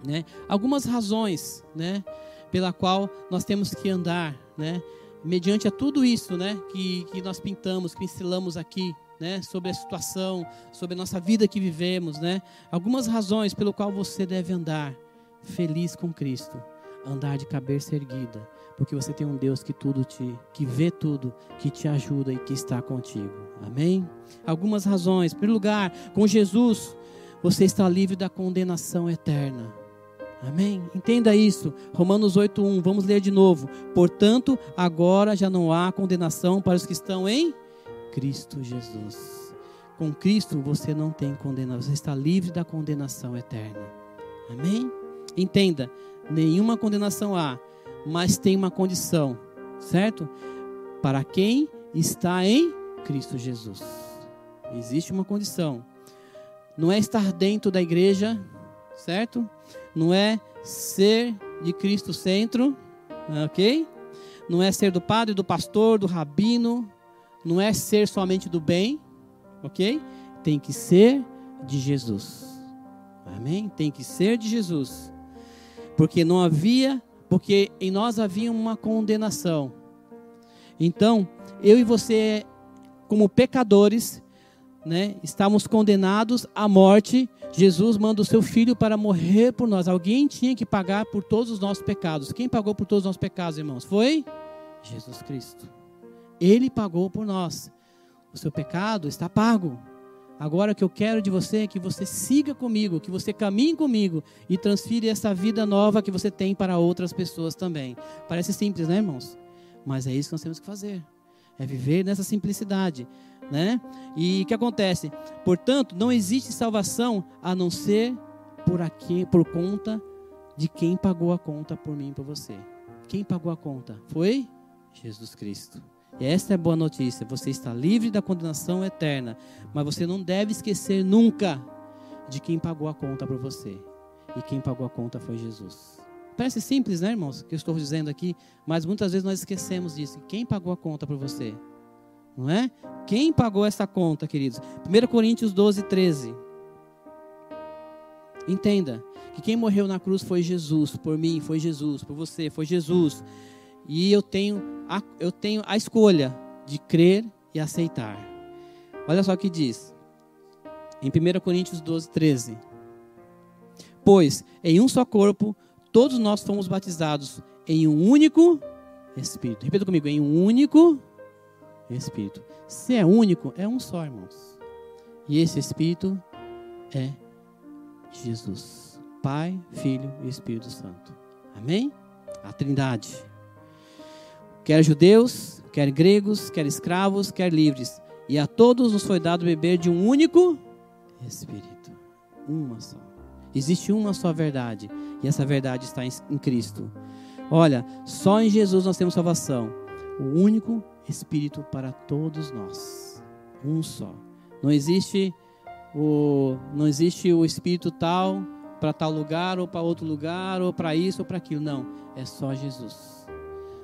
Né? Algumas razões né, pela qual nós temos que andar, né, mediante a tudo isso né, que, que nós pintamos, pincelamos aqui, né, sobre a situação, sobre a nossa vida que vivemos. Né? Algumas razões pelo qual você deve andar feliz com Cristo, andar de cabeça erguida, porque você tem um Deus que tudo te, que vê tudo, que te ajuda e que está contigo. Amém? Algumas razões. Em primeiro lugar, com Jesus, você está livre da condenação eterna. Amém? Entenda isso. Romanos 8:1. Vamos ler de novo. Portanto, agora já não há condenação para os que estão em Cristo Jesus. Com Cristo você não tem condenação, você está livre da condenação eterna. Amém? Entenda, nenhuma condenação há, mas tem uma condição, certo? Para quem está em Cristo Jesus. Existe uma condição. Não é estar dentro da igreja, certo? Não é ser de Cristo centro, ok? Não é ser do padre, do pastor, do rabino, não é ser somente do bem, ok? Tem que ser de Jesus, amém? Tem que ser de Jesus, porque não havia, porque em nós havia uma condenação. Então, eu e você, como pecadores, né, estávamos condenados à morte Jesus manda o seu filho para morrer por nós. Alguém tinha que pagar por todos os nossos pecados. Quem pagou por todos os nossos pecados, irmãos? Foi Jesus Cristo. Ele pagou por nós. O seu pecado está pago. Agora o que eu quero de você é que você siga comigo, que você caminhe comigo e transfira essa vida nova que você tem para outras pessoas também. Parece simples, né, irmãos? Mas é isso que nós temos que fazer. É viver nessa simplicidade né? E o que acontece? Portanto, não existe salvação a não ser por aqui, por conta de quem pagou a conta por mim e por você. Quem pagou a conta? Foi Jesus Cristo. E esta é a boa notícia. Você está livre da condenação eterna, mas você não deve esquecer nunca de quem pagou a conta por você. E quem pagou a conta foi Jesus. Parece simples, né, irmãos? Que eu estou dizendo aqui, mas muitas vezes nós esquecemos disso. Quem pagou a conta por você? Não é? Quem pagou essa conta, queridos? 1 Coríntios 12, 13. Entenda que quem morreu na cruz foi Jesus, por mim, foi Jesus, por você, foi Jesus. E eu tenho a, eu tenho a escolha de crer e aceitar. Olha só o que diz. Em 1 Coríntios 12, 13. Pois em um só corpo todos nós fomos batizados em um único Espírito. Repita comigo, em um único Espírito. Se é único, é um só, irmãos. E esse Espírito é Jesus. Pai, Filho e Espírito Santo. Amém? A Trindade. Quer judeus, quer gregos, quer escravos, quer livres. E a todos nos foi dado beber de um único Espírito. Uma só. Existe uma só verdade. E essa verdade está em Cristo. Olha, só em Jesus nós temos salvação. O único Espírito para todos nós. Um só. Não existe o, não existe o Espírito tal para tal lugar ou para outro lugar ou para isso ou para aquilo. Não, é só Jesus.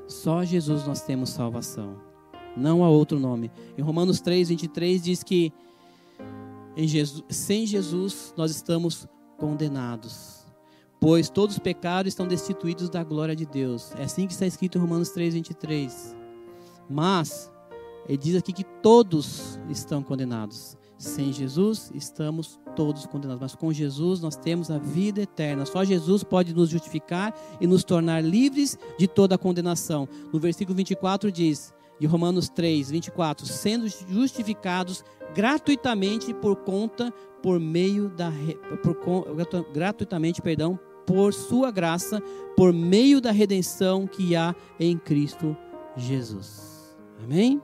Só Jesus nós temos salvação. Não há outro nome. Em Romanos 3, 23 diz que Jesus, sem Jesus nós estamos condenados. Pois todos os pecados estão destituídos da glória de Deus. É assim que está escrito em Romanos 3, 23. Mas, ele diz aqui que todos estão condenados. Sem Jesus, estamos todos condenados. Mas com Jesus, nós temos a vida eterna. Só Jesus pode nos justificar e nos tornar livres de toda a condenação. No versículo 24 diz, de Romanos 3, 24: sendo justificados gratuitamente por conta, por meio da. Por, gratuitamente, perdão, por sua graça, por meio da redenção que há em Cristo Jesus. Amém?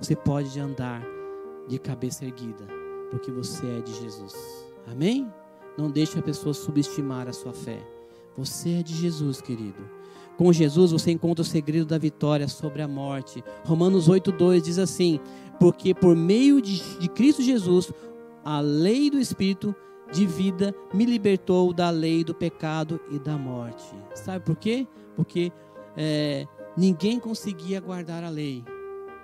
Você pode andar de cabeça erguida, porque você é de Jesus. Amém? Não deixe a pessoa subestimar a sua fé. Você é de Jesus, querido. Com Jesus você encontra o segredo da vitória sobre a morte. Romanos 8,2 diz assim: Porque por meio de, de Cristo Jesus, a lei do Espírito de vida me libertou da lei do pecado e da morte. Sabe por quê? Porque é, ninguém conseguia guardar a lei.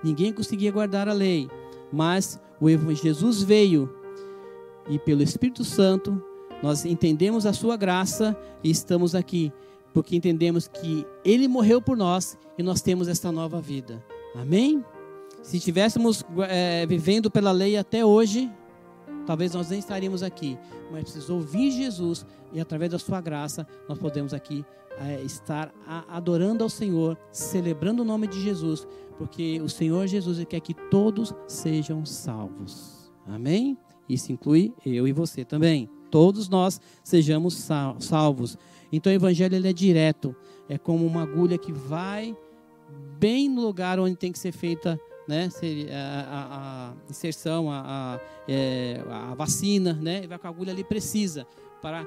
Ninguém conseguia guardar a lei. Mas o Jesus veio e pelo Espírito Santo nós entendemos a sua graça e estamos aqui porque entendemos que Ele morreu por nós e nós temos esta nova vida. Amém? Se estivéssemos é, vivendo pela lei até hoje, talvez nós nem estaríamos aqui, mas precisamos ouvir Jesus e através da Sua graça nós podemos aqui é, estar adorando ao Senhor, celebrando o nome de Jesus, porque o Senhor Jesus quer que todos sejam salvos. Amém? Isso inclui eu e você também. Todos nós sejamos salvos. Então o evangelho ele é direto, é como uma agulha que vai bem no lugar onde tem que ser feita né, a, a, a inserção, a, a, é, a, vacina, né, vai com a agulha ali precisa para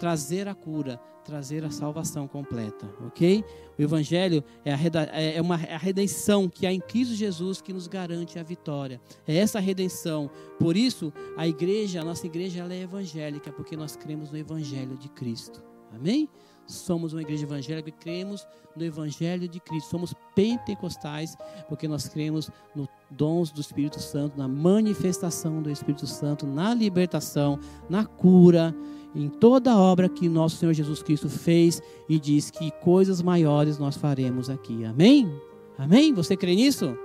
trazer a cura, trazer a salvação completa, ok? O Evangelho é a, é uma é redenção que há em Cristo Jesus que nos garante a vitória. É essa redenção. Por isso, a igreja, a nossa igreja, ela é evangélica, porque nós cremos no Evangelho de Cristo. Amém? Somos uma igreja evangélica e cremos no Evangelho de Cristo. Somos pentecostais porque nós cremos no dons do Espírito Santo, na manifestação do Espírito Santo, na libertação, na cura, em toda a obra que nosso Senhor Jesus Cristo fez e diz que coisas maiores nós faremos aqui. Amém? Amém? Você crê nisso?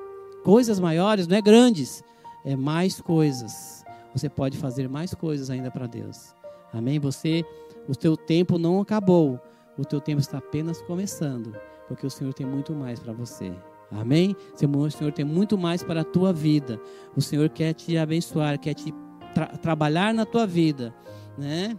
Coisas maiores, não é grandes, é mais coisas. Você pode fazer mais coisas ainda para Deus. Amém? Você o teu tempo não acabou. O teu tempo está apenas começando. Porque o Senhor tem muito mais para você. Amém? O Senhor tem muito mais para a tua vida. O Senhor quer te abençoar, quer te tra trabalhar na tua vida, né?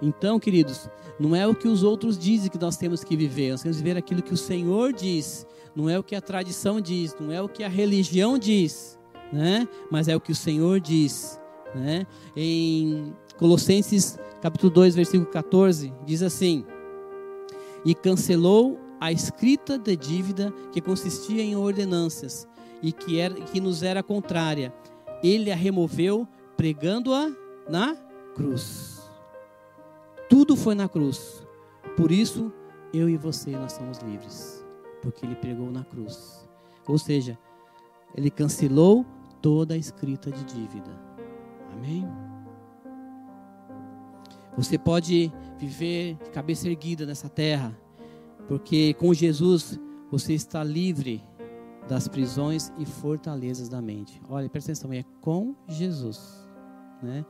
Então, queridos, não é o que os outros dizem que nós temos que viver, nós temos que viver aquilo que o Senhor diz, não é o que a tradição diz, não é o que a religião diz, né? Mas é o que o Senhor diz, né? Em Colossenses capítulo 2, versículo 14, diz assim: E cancelou a escrita de dívida que consistia em ordenanças e que, era, que nos era contrária. Ele a removeu, pregando-a na cruz. Tudo foi na cruz. Por isso, eu e você, nós somos livres. Porque ele pregou na cruz. Ou seja, ele cancelou toda a escrita de dívida. Amém? Você pode viver de cabeça erguida nessa terra, porque com Jesus você está livre das prisões e fortalezas da mente. Olha, presta atenção, é com Jesus, né?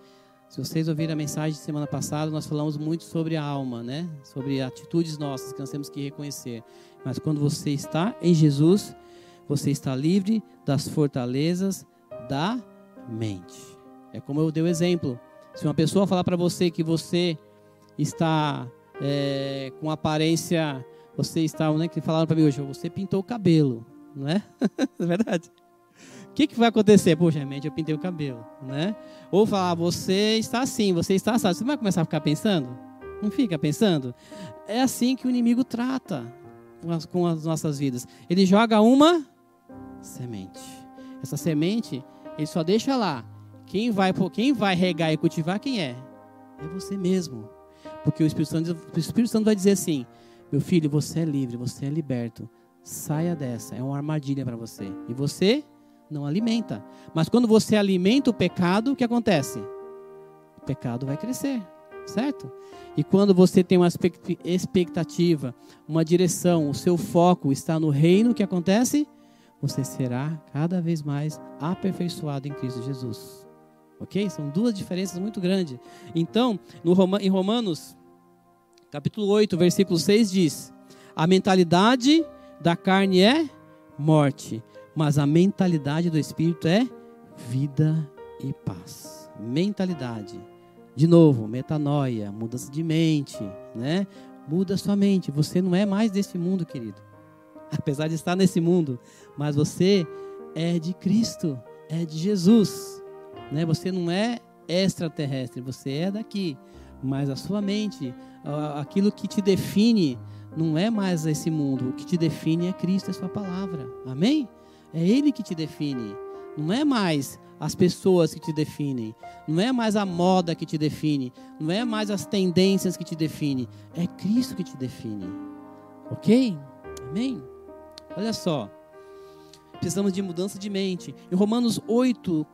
Se vocês ouviram a mensagem de semana passada, nós falamos muito sobre a alma, né? Sobre atitudes nossas que nós temos que reconhecer. Mas quando você está em Jesus, você está livre das fortalezas da mente. É como eu dei o exemplo. Se uma pessoa falar para você que você está é, com aparência, você está, né, que falaram para mim hoje, você pintou o cabelo, não é? é verdade. Que, que vai acontecer? Poxa, realmente eu pintei o cabelo, né? Ou falar, você está assim, você está assim. Você vai começar a ficar pensando? Não fica pensando? É assim que o inimigo trata com as, com as nossas vidas. Ele joga uma semente. Essa semente, ele só deixa lá. Quem vai, quem vai regar e cultivar, quem é? É você mesmo. Porque o Espírito Santo, o Espírito Santo vai dizer assim: meu filho, você é livre, você é liberto. Saia dessa, é uma armadilha para você. E você não alimenta. Mas quando você alimenta o pecado, o que acontece? O pecado vai crescer, certo? E quando você tem uma expectativa, uma direção, o seu foco está no reino, o que acontece? Você será cada vez mais aperfeiçoado em Cristo Jesus. Ok? São duas diferenças muito grandes. Então, no em Romanos, capítulo 8, versículo 6 diz: A mentalidade da carne é morte, mas a mentalidade do espírito é vida e paz. Mentalidade. De novo, metanoia, mudança de mente, né? Muda sua mente. Você não é mais desse mundo, querido. Apesar de estar nesse mundo, mas você é de Cristo, é de Jesus. Né? Você não é extraterrestre, você é daqui. Mas a sua mente, aquilo que te define, não é mais esse mundo. O que te define é Cristo, é Sua palavra. Amém? É Ele que te define. Não é mais as pessoas que te definem. Não é mais a moda que te define. Não é mais as tendências que te definem. É Cristo que te define. Ok? Amém? Olha só. Precisamos de mudança de mente. Em Romanos 8,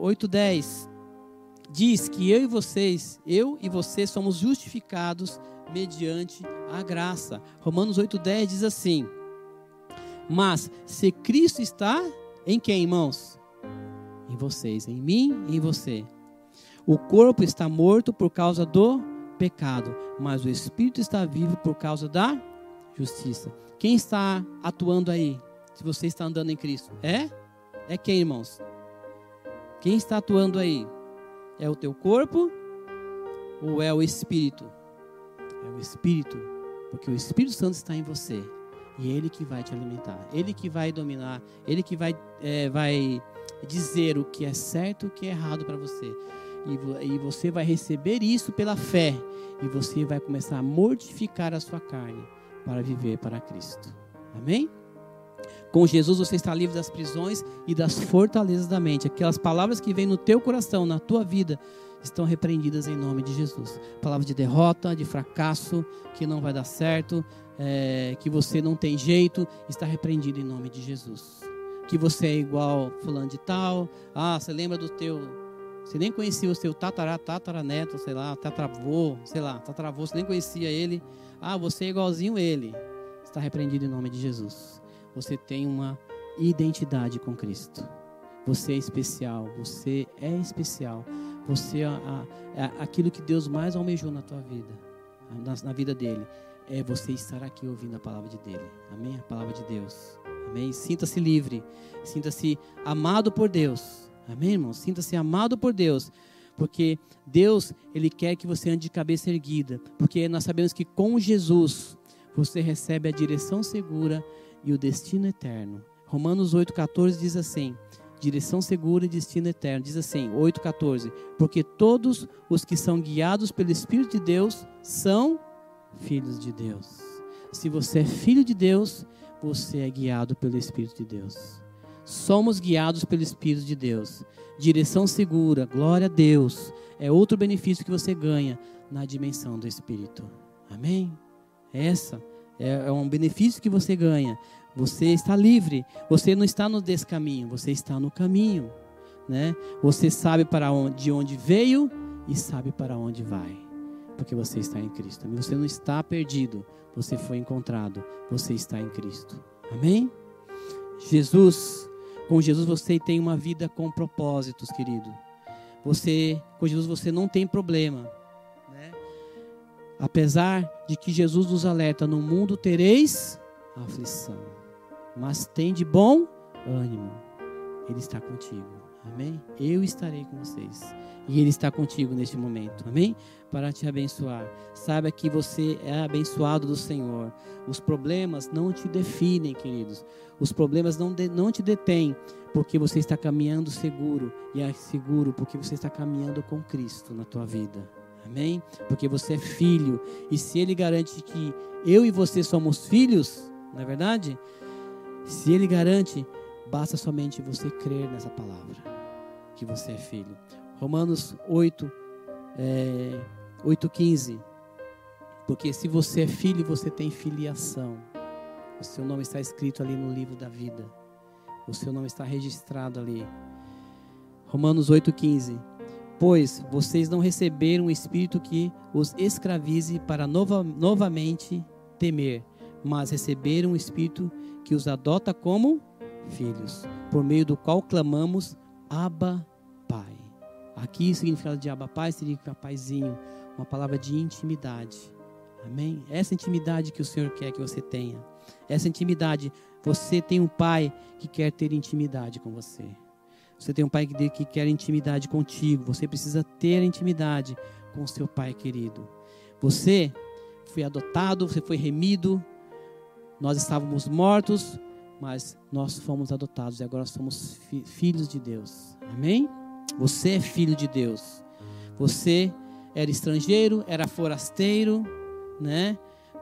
8 10, diz que eu e vocês, eu e você somos justificados mediante a graça. Romanos 8, 10 diz assim: Mas se Cristo está em quem, irmãos? Em vocês, em mim e em você. O corpo está morto por causa do pecado, mas o espírito está vivo por causa da justiça. Quem está atuando aí? Se você está andando em Cristo, é? É quem, irmãos? Quem está atuando aí? É o teu corpo ou é o espírito? É o espírito, porque o Espírito Santo está em você e ele que vai te alimentar, ele que vai dominar, ele que vai, é, vai dizer o que é certo e o que é errado para você. E, e você vai receber isso pela fé e você vai começar a mortificar a sua carne para viver para Cristo. Amém? Com Jesus você está livre das prisões e das fortalezas da mente. Aquelas palavras que vêm no teu coração, na tua vida, estão repreendidas em nome de Jesus. Palavra de derrota, de fracasso, que não vai dar certo, é, que você não tem jeito, está repreendido em nome de Jesus. Que você é igual fulano de tal. Ah, você lembra do teu. Você nem conhecia o seu tatará, tataraneto, sei lá, tatravô, sei lá, tataravô, você nem conhecia ele. Ah, você é igualzinho ele. Está repreendido em nome de Jesus. Você tem uma identidade com Cristo. Você é especial, você é especial. Você é, é aquilo que Deus mais almejou na tua vida, na vida dele, é você estar aqui ouvindo a palavra de dele. Amém? A palavra de Deus. Amém? Sinta-se livre, sinta-se amado por Deus. Amém, irmão? Sinta-se amado por Deus. Porque Deus, Ele quer que você ande de cabeça erguida. Porque nós sabemos que com Jesus você recebe a direção segura e o destino eterno. Romanos 8,14 diz assim: direção segura e destino eterno. Diz assim, 8,14: Porque todos os que são guiados pelo Espírito de Deus são filhos de Deus. Se você é filho de Deus, você é guiado pelo Espírito de Deus. Somos guiados pelo Espírito de Deus. Direção segura, glória a Deus. É outro benefício que você ganha na dimensão do Espírito. Amém? Essa é, é um benefício que você ganha. Você está livre. Você não está no descaminho, você está no caminho. Né? Você sabe para onde, de onde veio e sabe para onde vai. Porque você está em Cristo. Você não está perdido. Você foi encontrado. Você está em Cristo. Amém? Jesus, com Jesus você tem uma vida com propósitos, querido. Você, com Jesus você não tem problema. Né? Apesar de que Jesus nos alerta: no mundo tereis aflição mas tem de bom ânimo. Ele está contigo. Amém? Eu estarei com vocês. E Ele está contigo neste momento. Amém? Para te abençoar. Saiba que você é abençoado do Senhor. Os problemas não te definem, queridos. Os problemas não, de, não te detêm, porque você está caminhando seguro. E é seguro porque você está caminhando com Cristo na tua vida. Amém? Porque você é filho. E se Ele garante que eu e você somos filhos, não é verdade? Se Ele garante, basta somente você crer nessa palavra que você é filho. Romanos 8, é, 8,15. Porque se você é filho, você tem filiação. O seu nome está escrito ali no livro da vida. O seu nome está registrado ali. Romanos 8,15. Pois vocês não receberam o espírito que os escravize para nova, novamente temer, mas receberam o espírito que os adota como filhos, por meio do qual clamamos Abba Pai. Aqui o significado de Abba Pai significa paizinho, uma palavra de intimidade. Amém? Essa intimidade que o Senhor quer que você tenha. Essa intimidade, você tem um pai que quer ter intimidade com você. Você tem um pai que quer intimidade contigo. Você precisa ter intimidade com o seu pai querido. Você foi adotado, você foi remido. Nós estávamos mortos, mas nós fomos adotados e agora somos fi filhos de Deus. Amém? Você é filho de Deus. Você era estrangeiro, era forasteiro, né?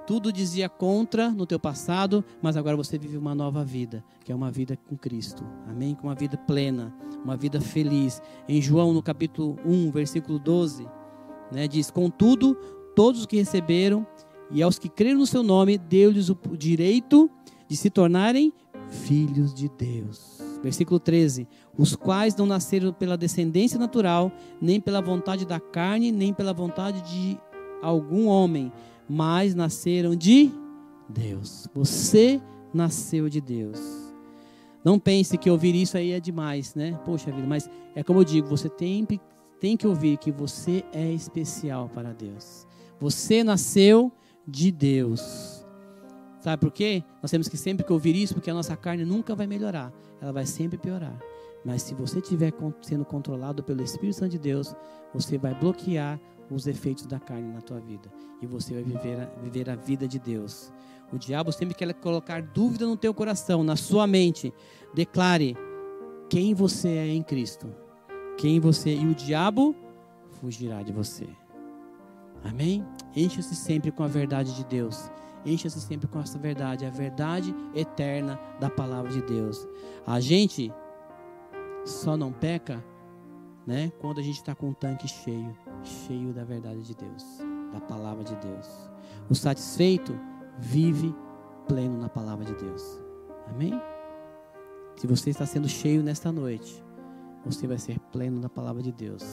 Tudo dizia contra no teu passado, mas agora você vive uma nova vida, que é uma vida com Cristo. Amém? Com uma vida plena, uma vida feliz. Em João, no capítulo 1, versículo 12, né, diz: Contudo, todos os que receberam e aos que creram no seu nome, deu-lhes o direito de se tornarem filhos de Deus. Versículo 13: Os quais não nasceram pela descendência natural, nem pela vontade da carne, nem pela vontade de algum homem, mas nasceram de Deus. Você nasceu de Deus. Não pense que ouvir isso aí é demais, né? Poxa vida, mas é como eu digo, você tem, tem que ouvir que você é especial para Deus. Você nasceu de Deus. Sabe por quê? Nós temos que sempre que ouvir isso, porque a nossa carne nunca vai melhorar, ela vai sempre piorar. Mas se você estiver sendo controlado pelo Espírito Santo de Deus, você vai bloquear os efeitos da carne na tua vida e você vai viver a, viver a vida de Deus. O diabo sempre quer colocar dúvida no teu coração, na sua mente. Declare quem você é em Cristo. Quem você e o diabo fugirá de você. Amém? Encha-se sempre com a verdade de Deus. Encha-se sempre com essa verdade, a verdade eterna da palavra de Deus. A gente só não peca, né, quando a gente está com o tanque cheio, cheio da verdade de Deus, da palavra de Deus. O satisfeito vive pleno na palavra de Deus. Amém? Se você está sendo cheio nesta noite, você vai ser pleno na palavra de Deus.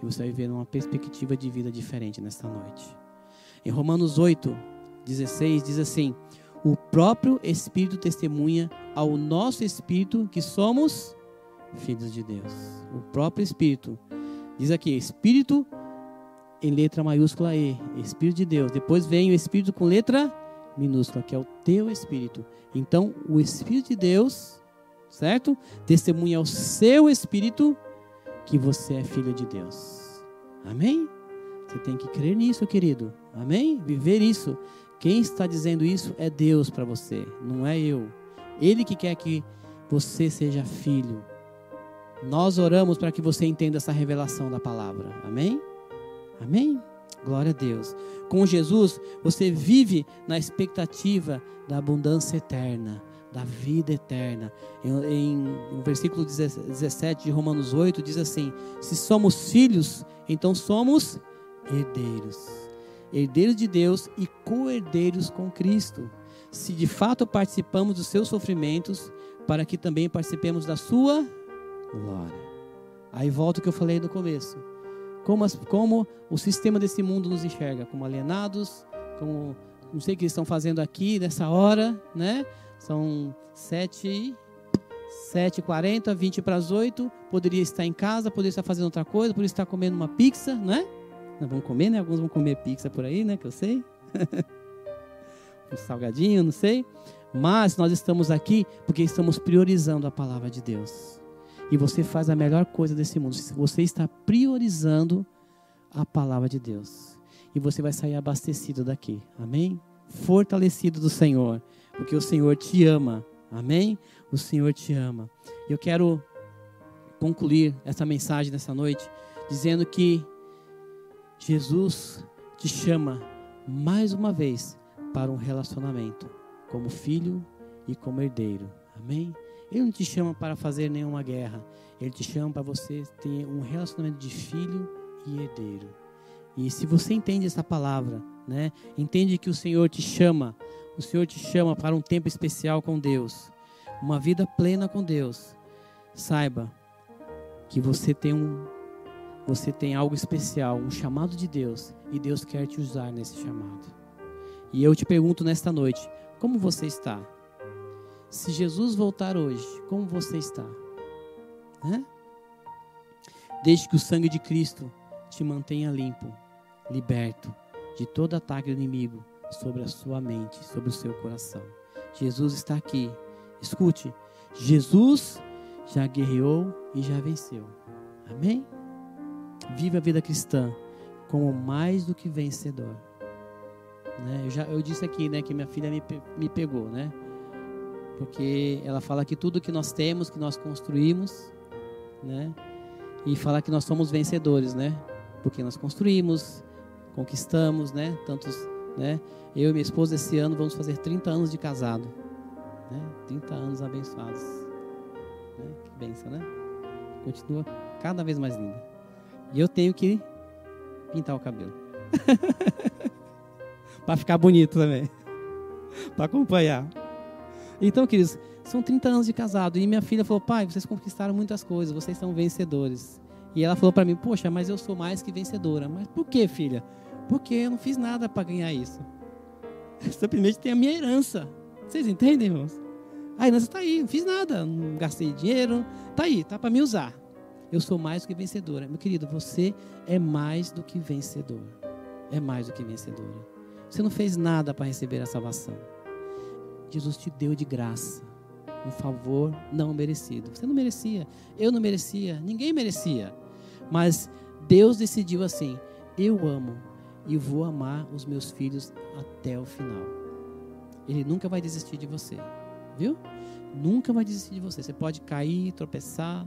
E você vai viver uma perspectiva de vida diferente nesta noite. Em Romanos 8, 16 diz assim: O próprio Espírito testemunha ao nosso espírito que somos filhos de Deus. O próprio Espírito. Diz aqui, Espírito em letra maiúscula E, Espírito de Deus. Depois vem o Espírito com letra minúscula, que é o teu Espírito. Então, o Espírito de Deus, certo? Testemunha ao seu Espírito que você é filho de Deus. Amém? Você tem que crer nisso, querido. Amém? Viver isso. Quem está dizendo isso é Deus para você, não é eu. Ele que quer que você seja filho. Nós oramos para que você entenda essa revelação da palavra. Amém? Amém? Glória a Deus. Com Jesus, você vive na expectativa da abundância eterna, da vida eterna. Em, em, versículo 17 de Romanos 8 diz assim: Se somos filhos, então somos herdeiros herdeiros de Deus e co-herdeiros com Cristo, se de fato participamos dos seus sofrimentos, para que também participemos da sua glória. Aí volta o que eu falei no começo. Como, as, como o sistema desse mundo nos enxerga, como alienados, como não sei o que estão fazendo aqui nessa hora, né? São sete, sete quarenta, vinte para as oito. Poderia estar em casa, poderia estar fazendo outra coisa, poderia estar comendo uma pizza, né? Nós vamos comer, né? Alguns vão comer pizza por aí, né? Que eu sei. um salgadinho, não sei. Mas nós estamos aqui porque estamos priorizando a palavra de Deus. E você faz a melhor coisa desse mundo. Você está priorizando a palavra de Deus. E você vai sair abastecido daqui. Amém? Fortalecido do Senhor. Porque o Senhor te ama. Amém? O Senhor te ama. Eu quero concluir essa mensagem nessa noite dizendo que Jesus te chama mais uma vez para um relacionamento como filho e como herdeiro. Amém? Ele não te chama para fazer nenhuma guerra. Ele te chama para você ter um relacionamento de filho e herdeiro. E se você entende essa palavra, né? Entende que o Senhor te chama, o Senhor te chama para um tempo especial com Deus, uma vida plena com Deus. Saiba que você tem um você tem algo especial, um chamado de Deus, e Deus quer te usar nesse chamado. E eu te pergunto nesta noite, como você está? Se Jesus voltar hoje, como você está? Né? Desde que o sangue de Cristo te mantenha limpo, liberto de todo ataque do inimigo sobre a sua mente, sobre o seu coração. Jesus está aqui. Escute, Jesus já guerreou e já venceu. Amém? Viva a vida cristã como mais do que vencedor. Né? Eu, já, eu disse aqui né, que minha filha me, me pegou, né? Porque ela fala que tudo que nós temos, que nós construímos, né? E fala que nós somos vencedores, né? Porque nós construímos, conquistamos, né? Tantos, né? Eu e minha esposa esse ano vamos fazer 30 anos de casado, né? 30 anos abençoados. Né? Que benção, né? Continua cada vez mais linda. E eu tenho que pintar o cabelo. para ficar bonito também. para acompanhar. Então, queridos, são 30 anos de casado. E minha filha falou: pai, vocês conquistaram muitas coisas, vocês são vencedores. E ela falou para mim: poxa, mas eu sou mais que vencedora. Mas por que, filha? Porque eu não fiz nada para ganhar isso. Simplesmente tem a minha herança. Vocês entendem, irmãos? A herança está aí, não fiz nada, não gastei dinheiro, está aí, tá para me usar. Eu sou mais do que vencedora. Meu querido, você é mais do que vencedor. É mais do que vencedora. Você não fez nada para receber a salvação. Jesus te deu de graça um favor não merecido. Você não merecia, eu não merecia, ninguém merecia. Mas Deus decidiu assim: eu amo e vou amar os meus filhos até o final. Ele nunca vai desistir de você, viu? Nunca vai desistir de você. Você pode cair, tropeçar.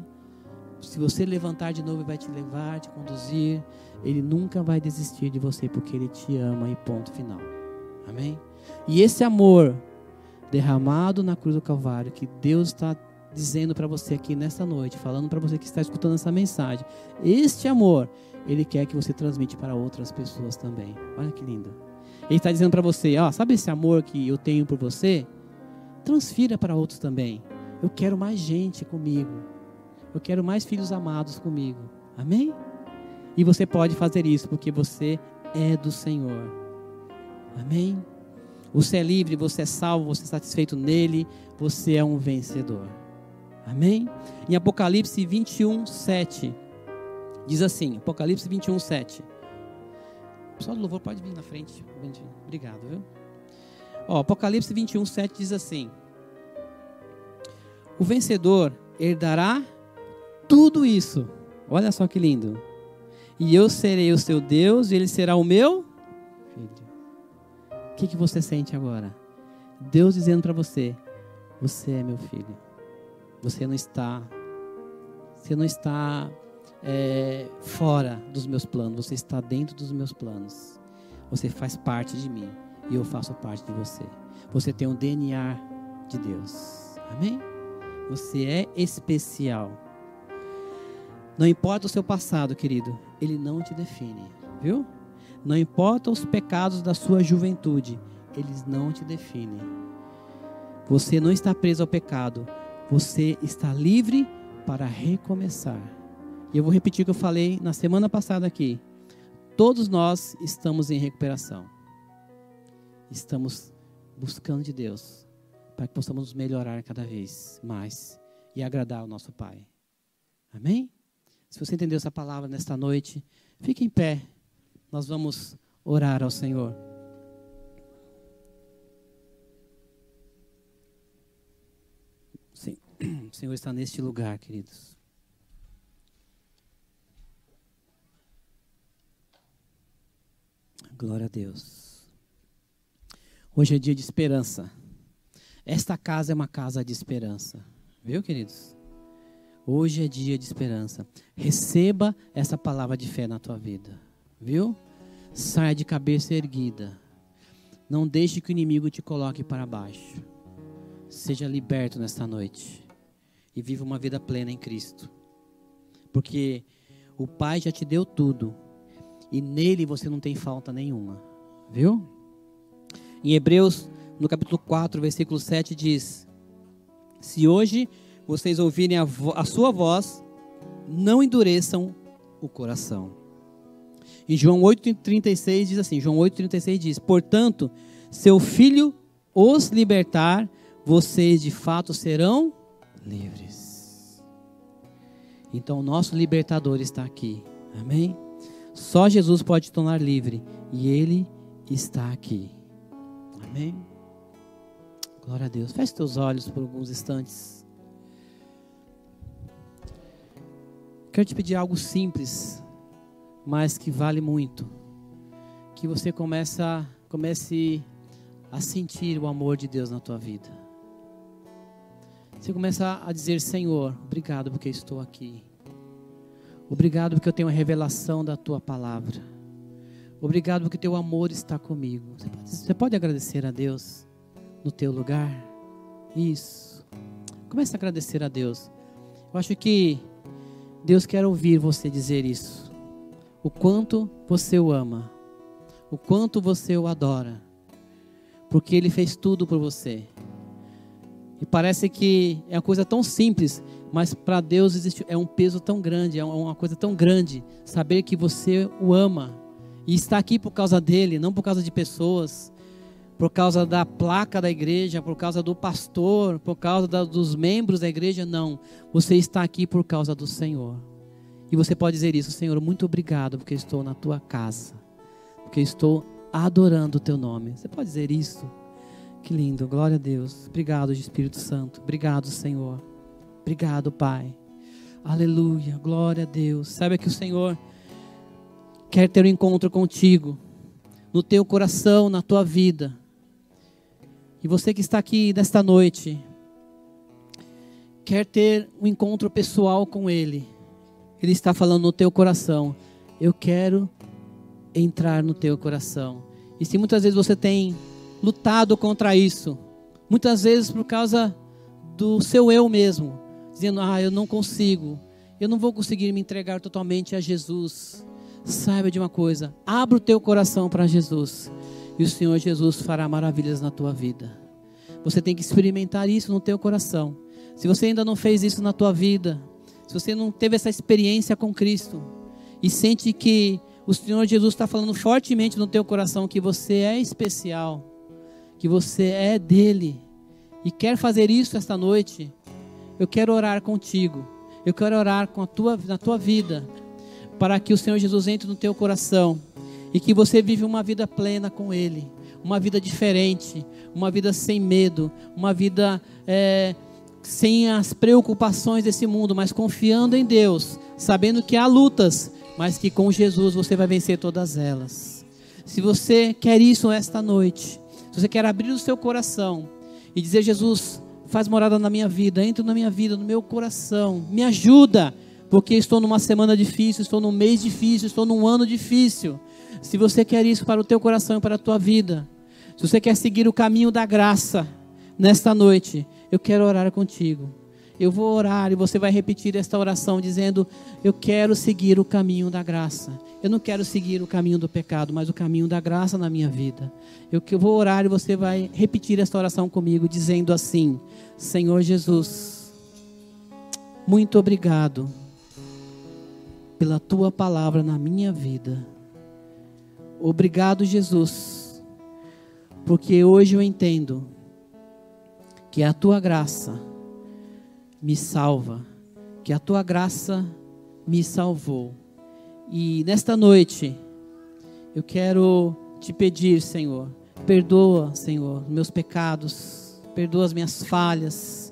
Se você levantar de novo, ele vai te levar, te conduzir. Ele nunca vai desistir de você porque ele te ama e ponto final. Amém? E esse amor derramado na cruz do Calvário, que Deus está dizendo para você aqui nesta noite, falando para você que está escutando essa mensagem, este amor, Ele quer que você transmite para outras pessoas também. Olha que lindo. Ele está dizendo para você, ó, sabe esse amor que eu tenho por você? Transfira para outros também. Eu quero mais gente comigo. Eu quero mais filhos amados comigo. Amém? E você pode fazer isso porque você é do Senhor. Amém? Você é livre, você é salvo, você é satisfeito nele, você é um vencedor. Amém? Em Apocalipse 21, 7, diz assim: Apocalipse 21, 7. O pessoal do louvor pode vir na frente. Obrigado, viu? Ó, Apocalipse 21, 7 diz assim: O vencedor herdará tudo isso. Olha só que lindo. E eu serei o seu Deus, e ele será o meu filho que, que você sente agora? Deus dizendo para você: Você é meu filho. Você não está. Você não está é, fora dos meus planos. Você está dentro dos meus planos. Você faz parte de mim e eu faço parte de você. Você tem um DNA de Deus. Amém? Você é especial. Não importa o seu passado, querido, ele não te define, viu? Não importa os pecados da sua juventude, eles não te definem. Você não está preso ao pecado, você está livre para recomeçar. E eu vou repetir o que eu falei na semana passada aqui. Todos nós estamos em recuperação. Estamos buscando de Deus para que possamos melhorar cada vez mais e agradar ao nosso Pai. Amém? Se você entendeu essa palavra nesta noite, fique em pé. Nós vamos orar ao Senhor. Sim. O Senhor está neste lugar, queridos. Glória a Deus. Hoje é dia de esperança. Esta casa é uma casa de esperança. Viu, queridos? Hoje é dia de esperança. Receba essa palavra de fé na tua vida. Viu? Saia de cabeça erguida. Não deixe que o inimigo te coloque para baixo. Seja liberto nesta noite. E viva uma vida plena em Cristo. Porque o Pai já te deu tudo. E nele você não tem falta nenhuma. Viu? Em Hebreus, no capítulo 4, versículo 7 diz: Se hoje vocês ouvirem a, a sua voz, não endureçam o coração. Em João 8,36 diz assim: João 8,36 diz: Portanto, seu filho os libertar, vocês de fato serão livres. Então, o nosso libertador está aqui. Amém? Só Jesus pode tornar livre. E Ele está aqui. Amém? Glória a Deus. Feche teus olhos por alguns instantes. Quero te pedir algo simples, mas que vale muito. Que você começa, comece a sentir o amor de Deus na tua vida. Você começa a dizer, Senhor, obrigado porque estou aqui. Obrigado porque eu tenho a revelação da tua palavra. Obrigado porque teu amor está comigo. Você pode, você pode agradecer a Deus no teu lugar? Isso. Comece a agradecer a Deus. Eu acho que Deus quer ouvir você dizer isso. O quanto você o ama. O quanto você o adora. Porque ele fez tudo por você. E parece que é uma coisa tão simples, mas para Deus existe, é um peso tão grande, é uma coisa tão grande saber que você o ama e está aqui por causa dele, não por causa de pessoas, por causa da placa da igreja, por causa do pastor, por causa da, dos membros da igreja, não. Você está aqui por causa do Senhor. E você pode dizer isso, Senhor, muito obrigado porque estou na tua casa, porque estou adorando o teu nome. Você pode dizer isso? Que lindo, glória a Deus. Obrigado, Espírito Santo. Obrigado, Senhor. Obrigado, Pai. Aleluia, glória a Deus. Sabe que o Senhor quer ter um encontro contigo, no teu coração, na tua vida. E você que está aqui nesta noite, quer ter um encontro pessoal com Ele. Ele está falando no teu coração. Eu quero entrar no teu coração. E se muitas vezes você tem lutado contra isso, muitas vezes por causa do seu eu mesmo, dizendo: Ah, eu não consigo, eu não vou conseguir me entregar totalmente a Jesus. Saiba de uma coisa: abra o teu coração para Jesus e o Senhor Jesus fará maravilhas na tua vida. Você tem que experimentar isso no teu coração. Se você ainda não fez isso na tua vida, se você não teve essa experiência com Cristo e sente que o Senhor Jesus está falando fortemente no teu coração que você é especial, que você é dele e quer fazer isso esta noite, eu quero orar contigo. Eu quero orar com a tua, na tua vida para que o Senhor Jesus entre no teu coração e que você vive uma vida plena com Ele, uma vida diferente, uma vida sem medo, uma vida é, sem as preocupações desse mundo, mas confiando em Deus, sabendo que há lutas, mas que com Jesus você vai vencer todas elas. Se você quer isso esta noite, se você quer abrir o seu coração e dizer: Jesus, faz morada na minha vida, entra na minha vida, no meu coração, me ajuda, porque estou numa semana difícil, estou num mês difícil, estou num ano difícil. Se você quer isso para o teu coração e para a tua vida, se você quer seguir o caminho da graça nesta noite, eu quero orar contigo. Eu vou orar e você vai repetir esta oração dizendo: Eu quero seguir o caminho da graça. Eu não quero seguir o caminho do pecado, mas o caminho da graça na minha vida. Eu que vou orar e você vai repetir esta oração comigo dizendo assim: Senhor Jesus, muito obrigado pela tua palavra na minha vida. Obrigado, Jesus, porque hoje eu entendo que a tua graça me salva, que a tua graça me salvou. E nesta noite, eu quero te pedir, Senhor, perdoa, Senhor, meus pecados, perdoa as minhas falhas,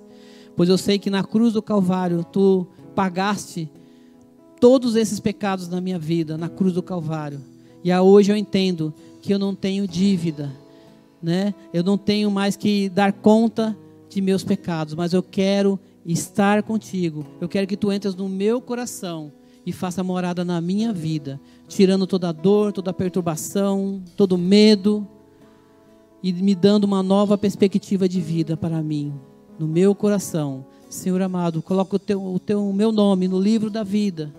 pois eu sei que na cruz do Calvário tu pagaste todos esses pecados na minha vida, na cruz do Calvário. E hoje eu entendo que eu não tenho dívida, né? Eu não tenho mais que dar conta de meus pecados, mas eu quero estar contigo. Eu quero que tu entres no meu coração e faça morada na minha vida, tirando toda a dor, toda a perturbação, todo medo e me dando uma nova perspectiva de vida para mim, no meu coração. Senhor amado, coloca o teu, o teu o meu nome no livro da vida,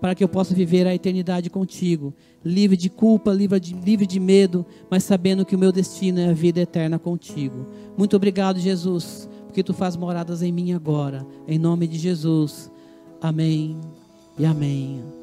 para que eu possa viver a eternidade contigo, livre de culpa, livre de, livre de medo, mas sabendo que o meu destino é a vida eterna contigo. Muito obrigado, Jesus, porque tu faz moradas em mim agora. Em nome de Jesus. Amém e amém.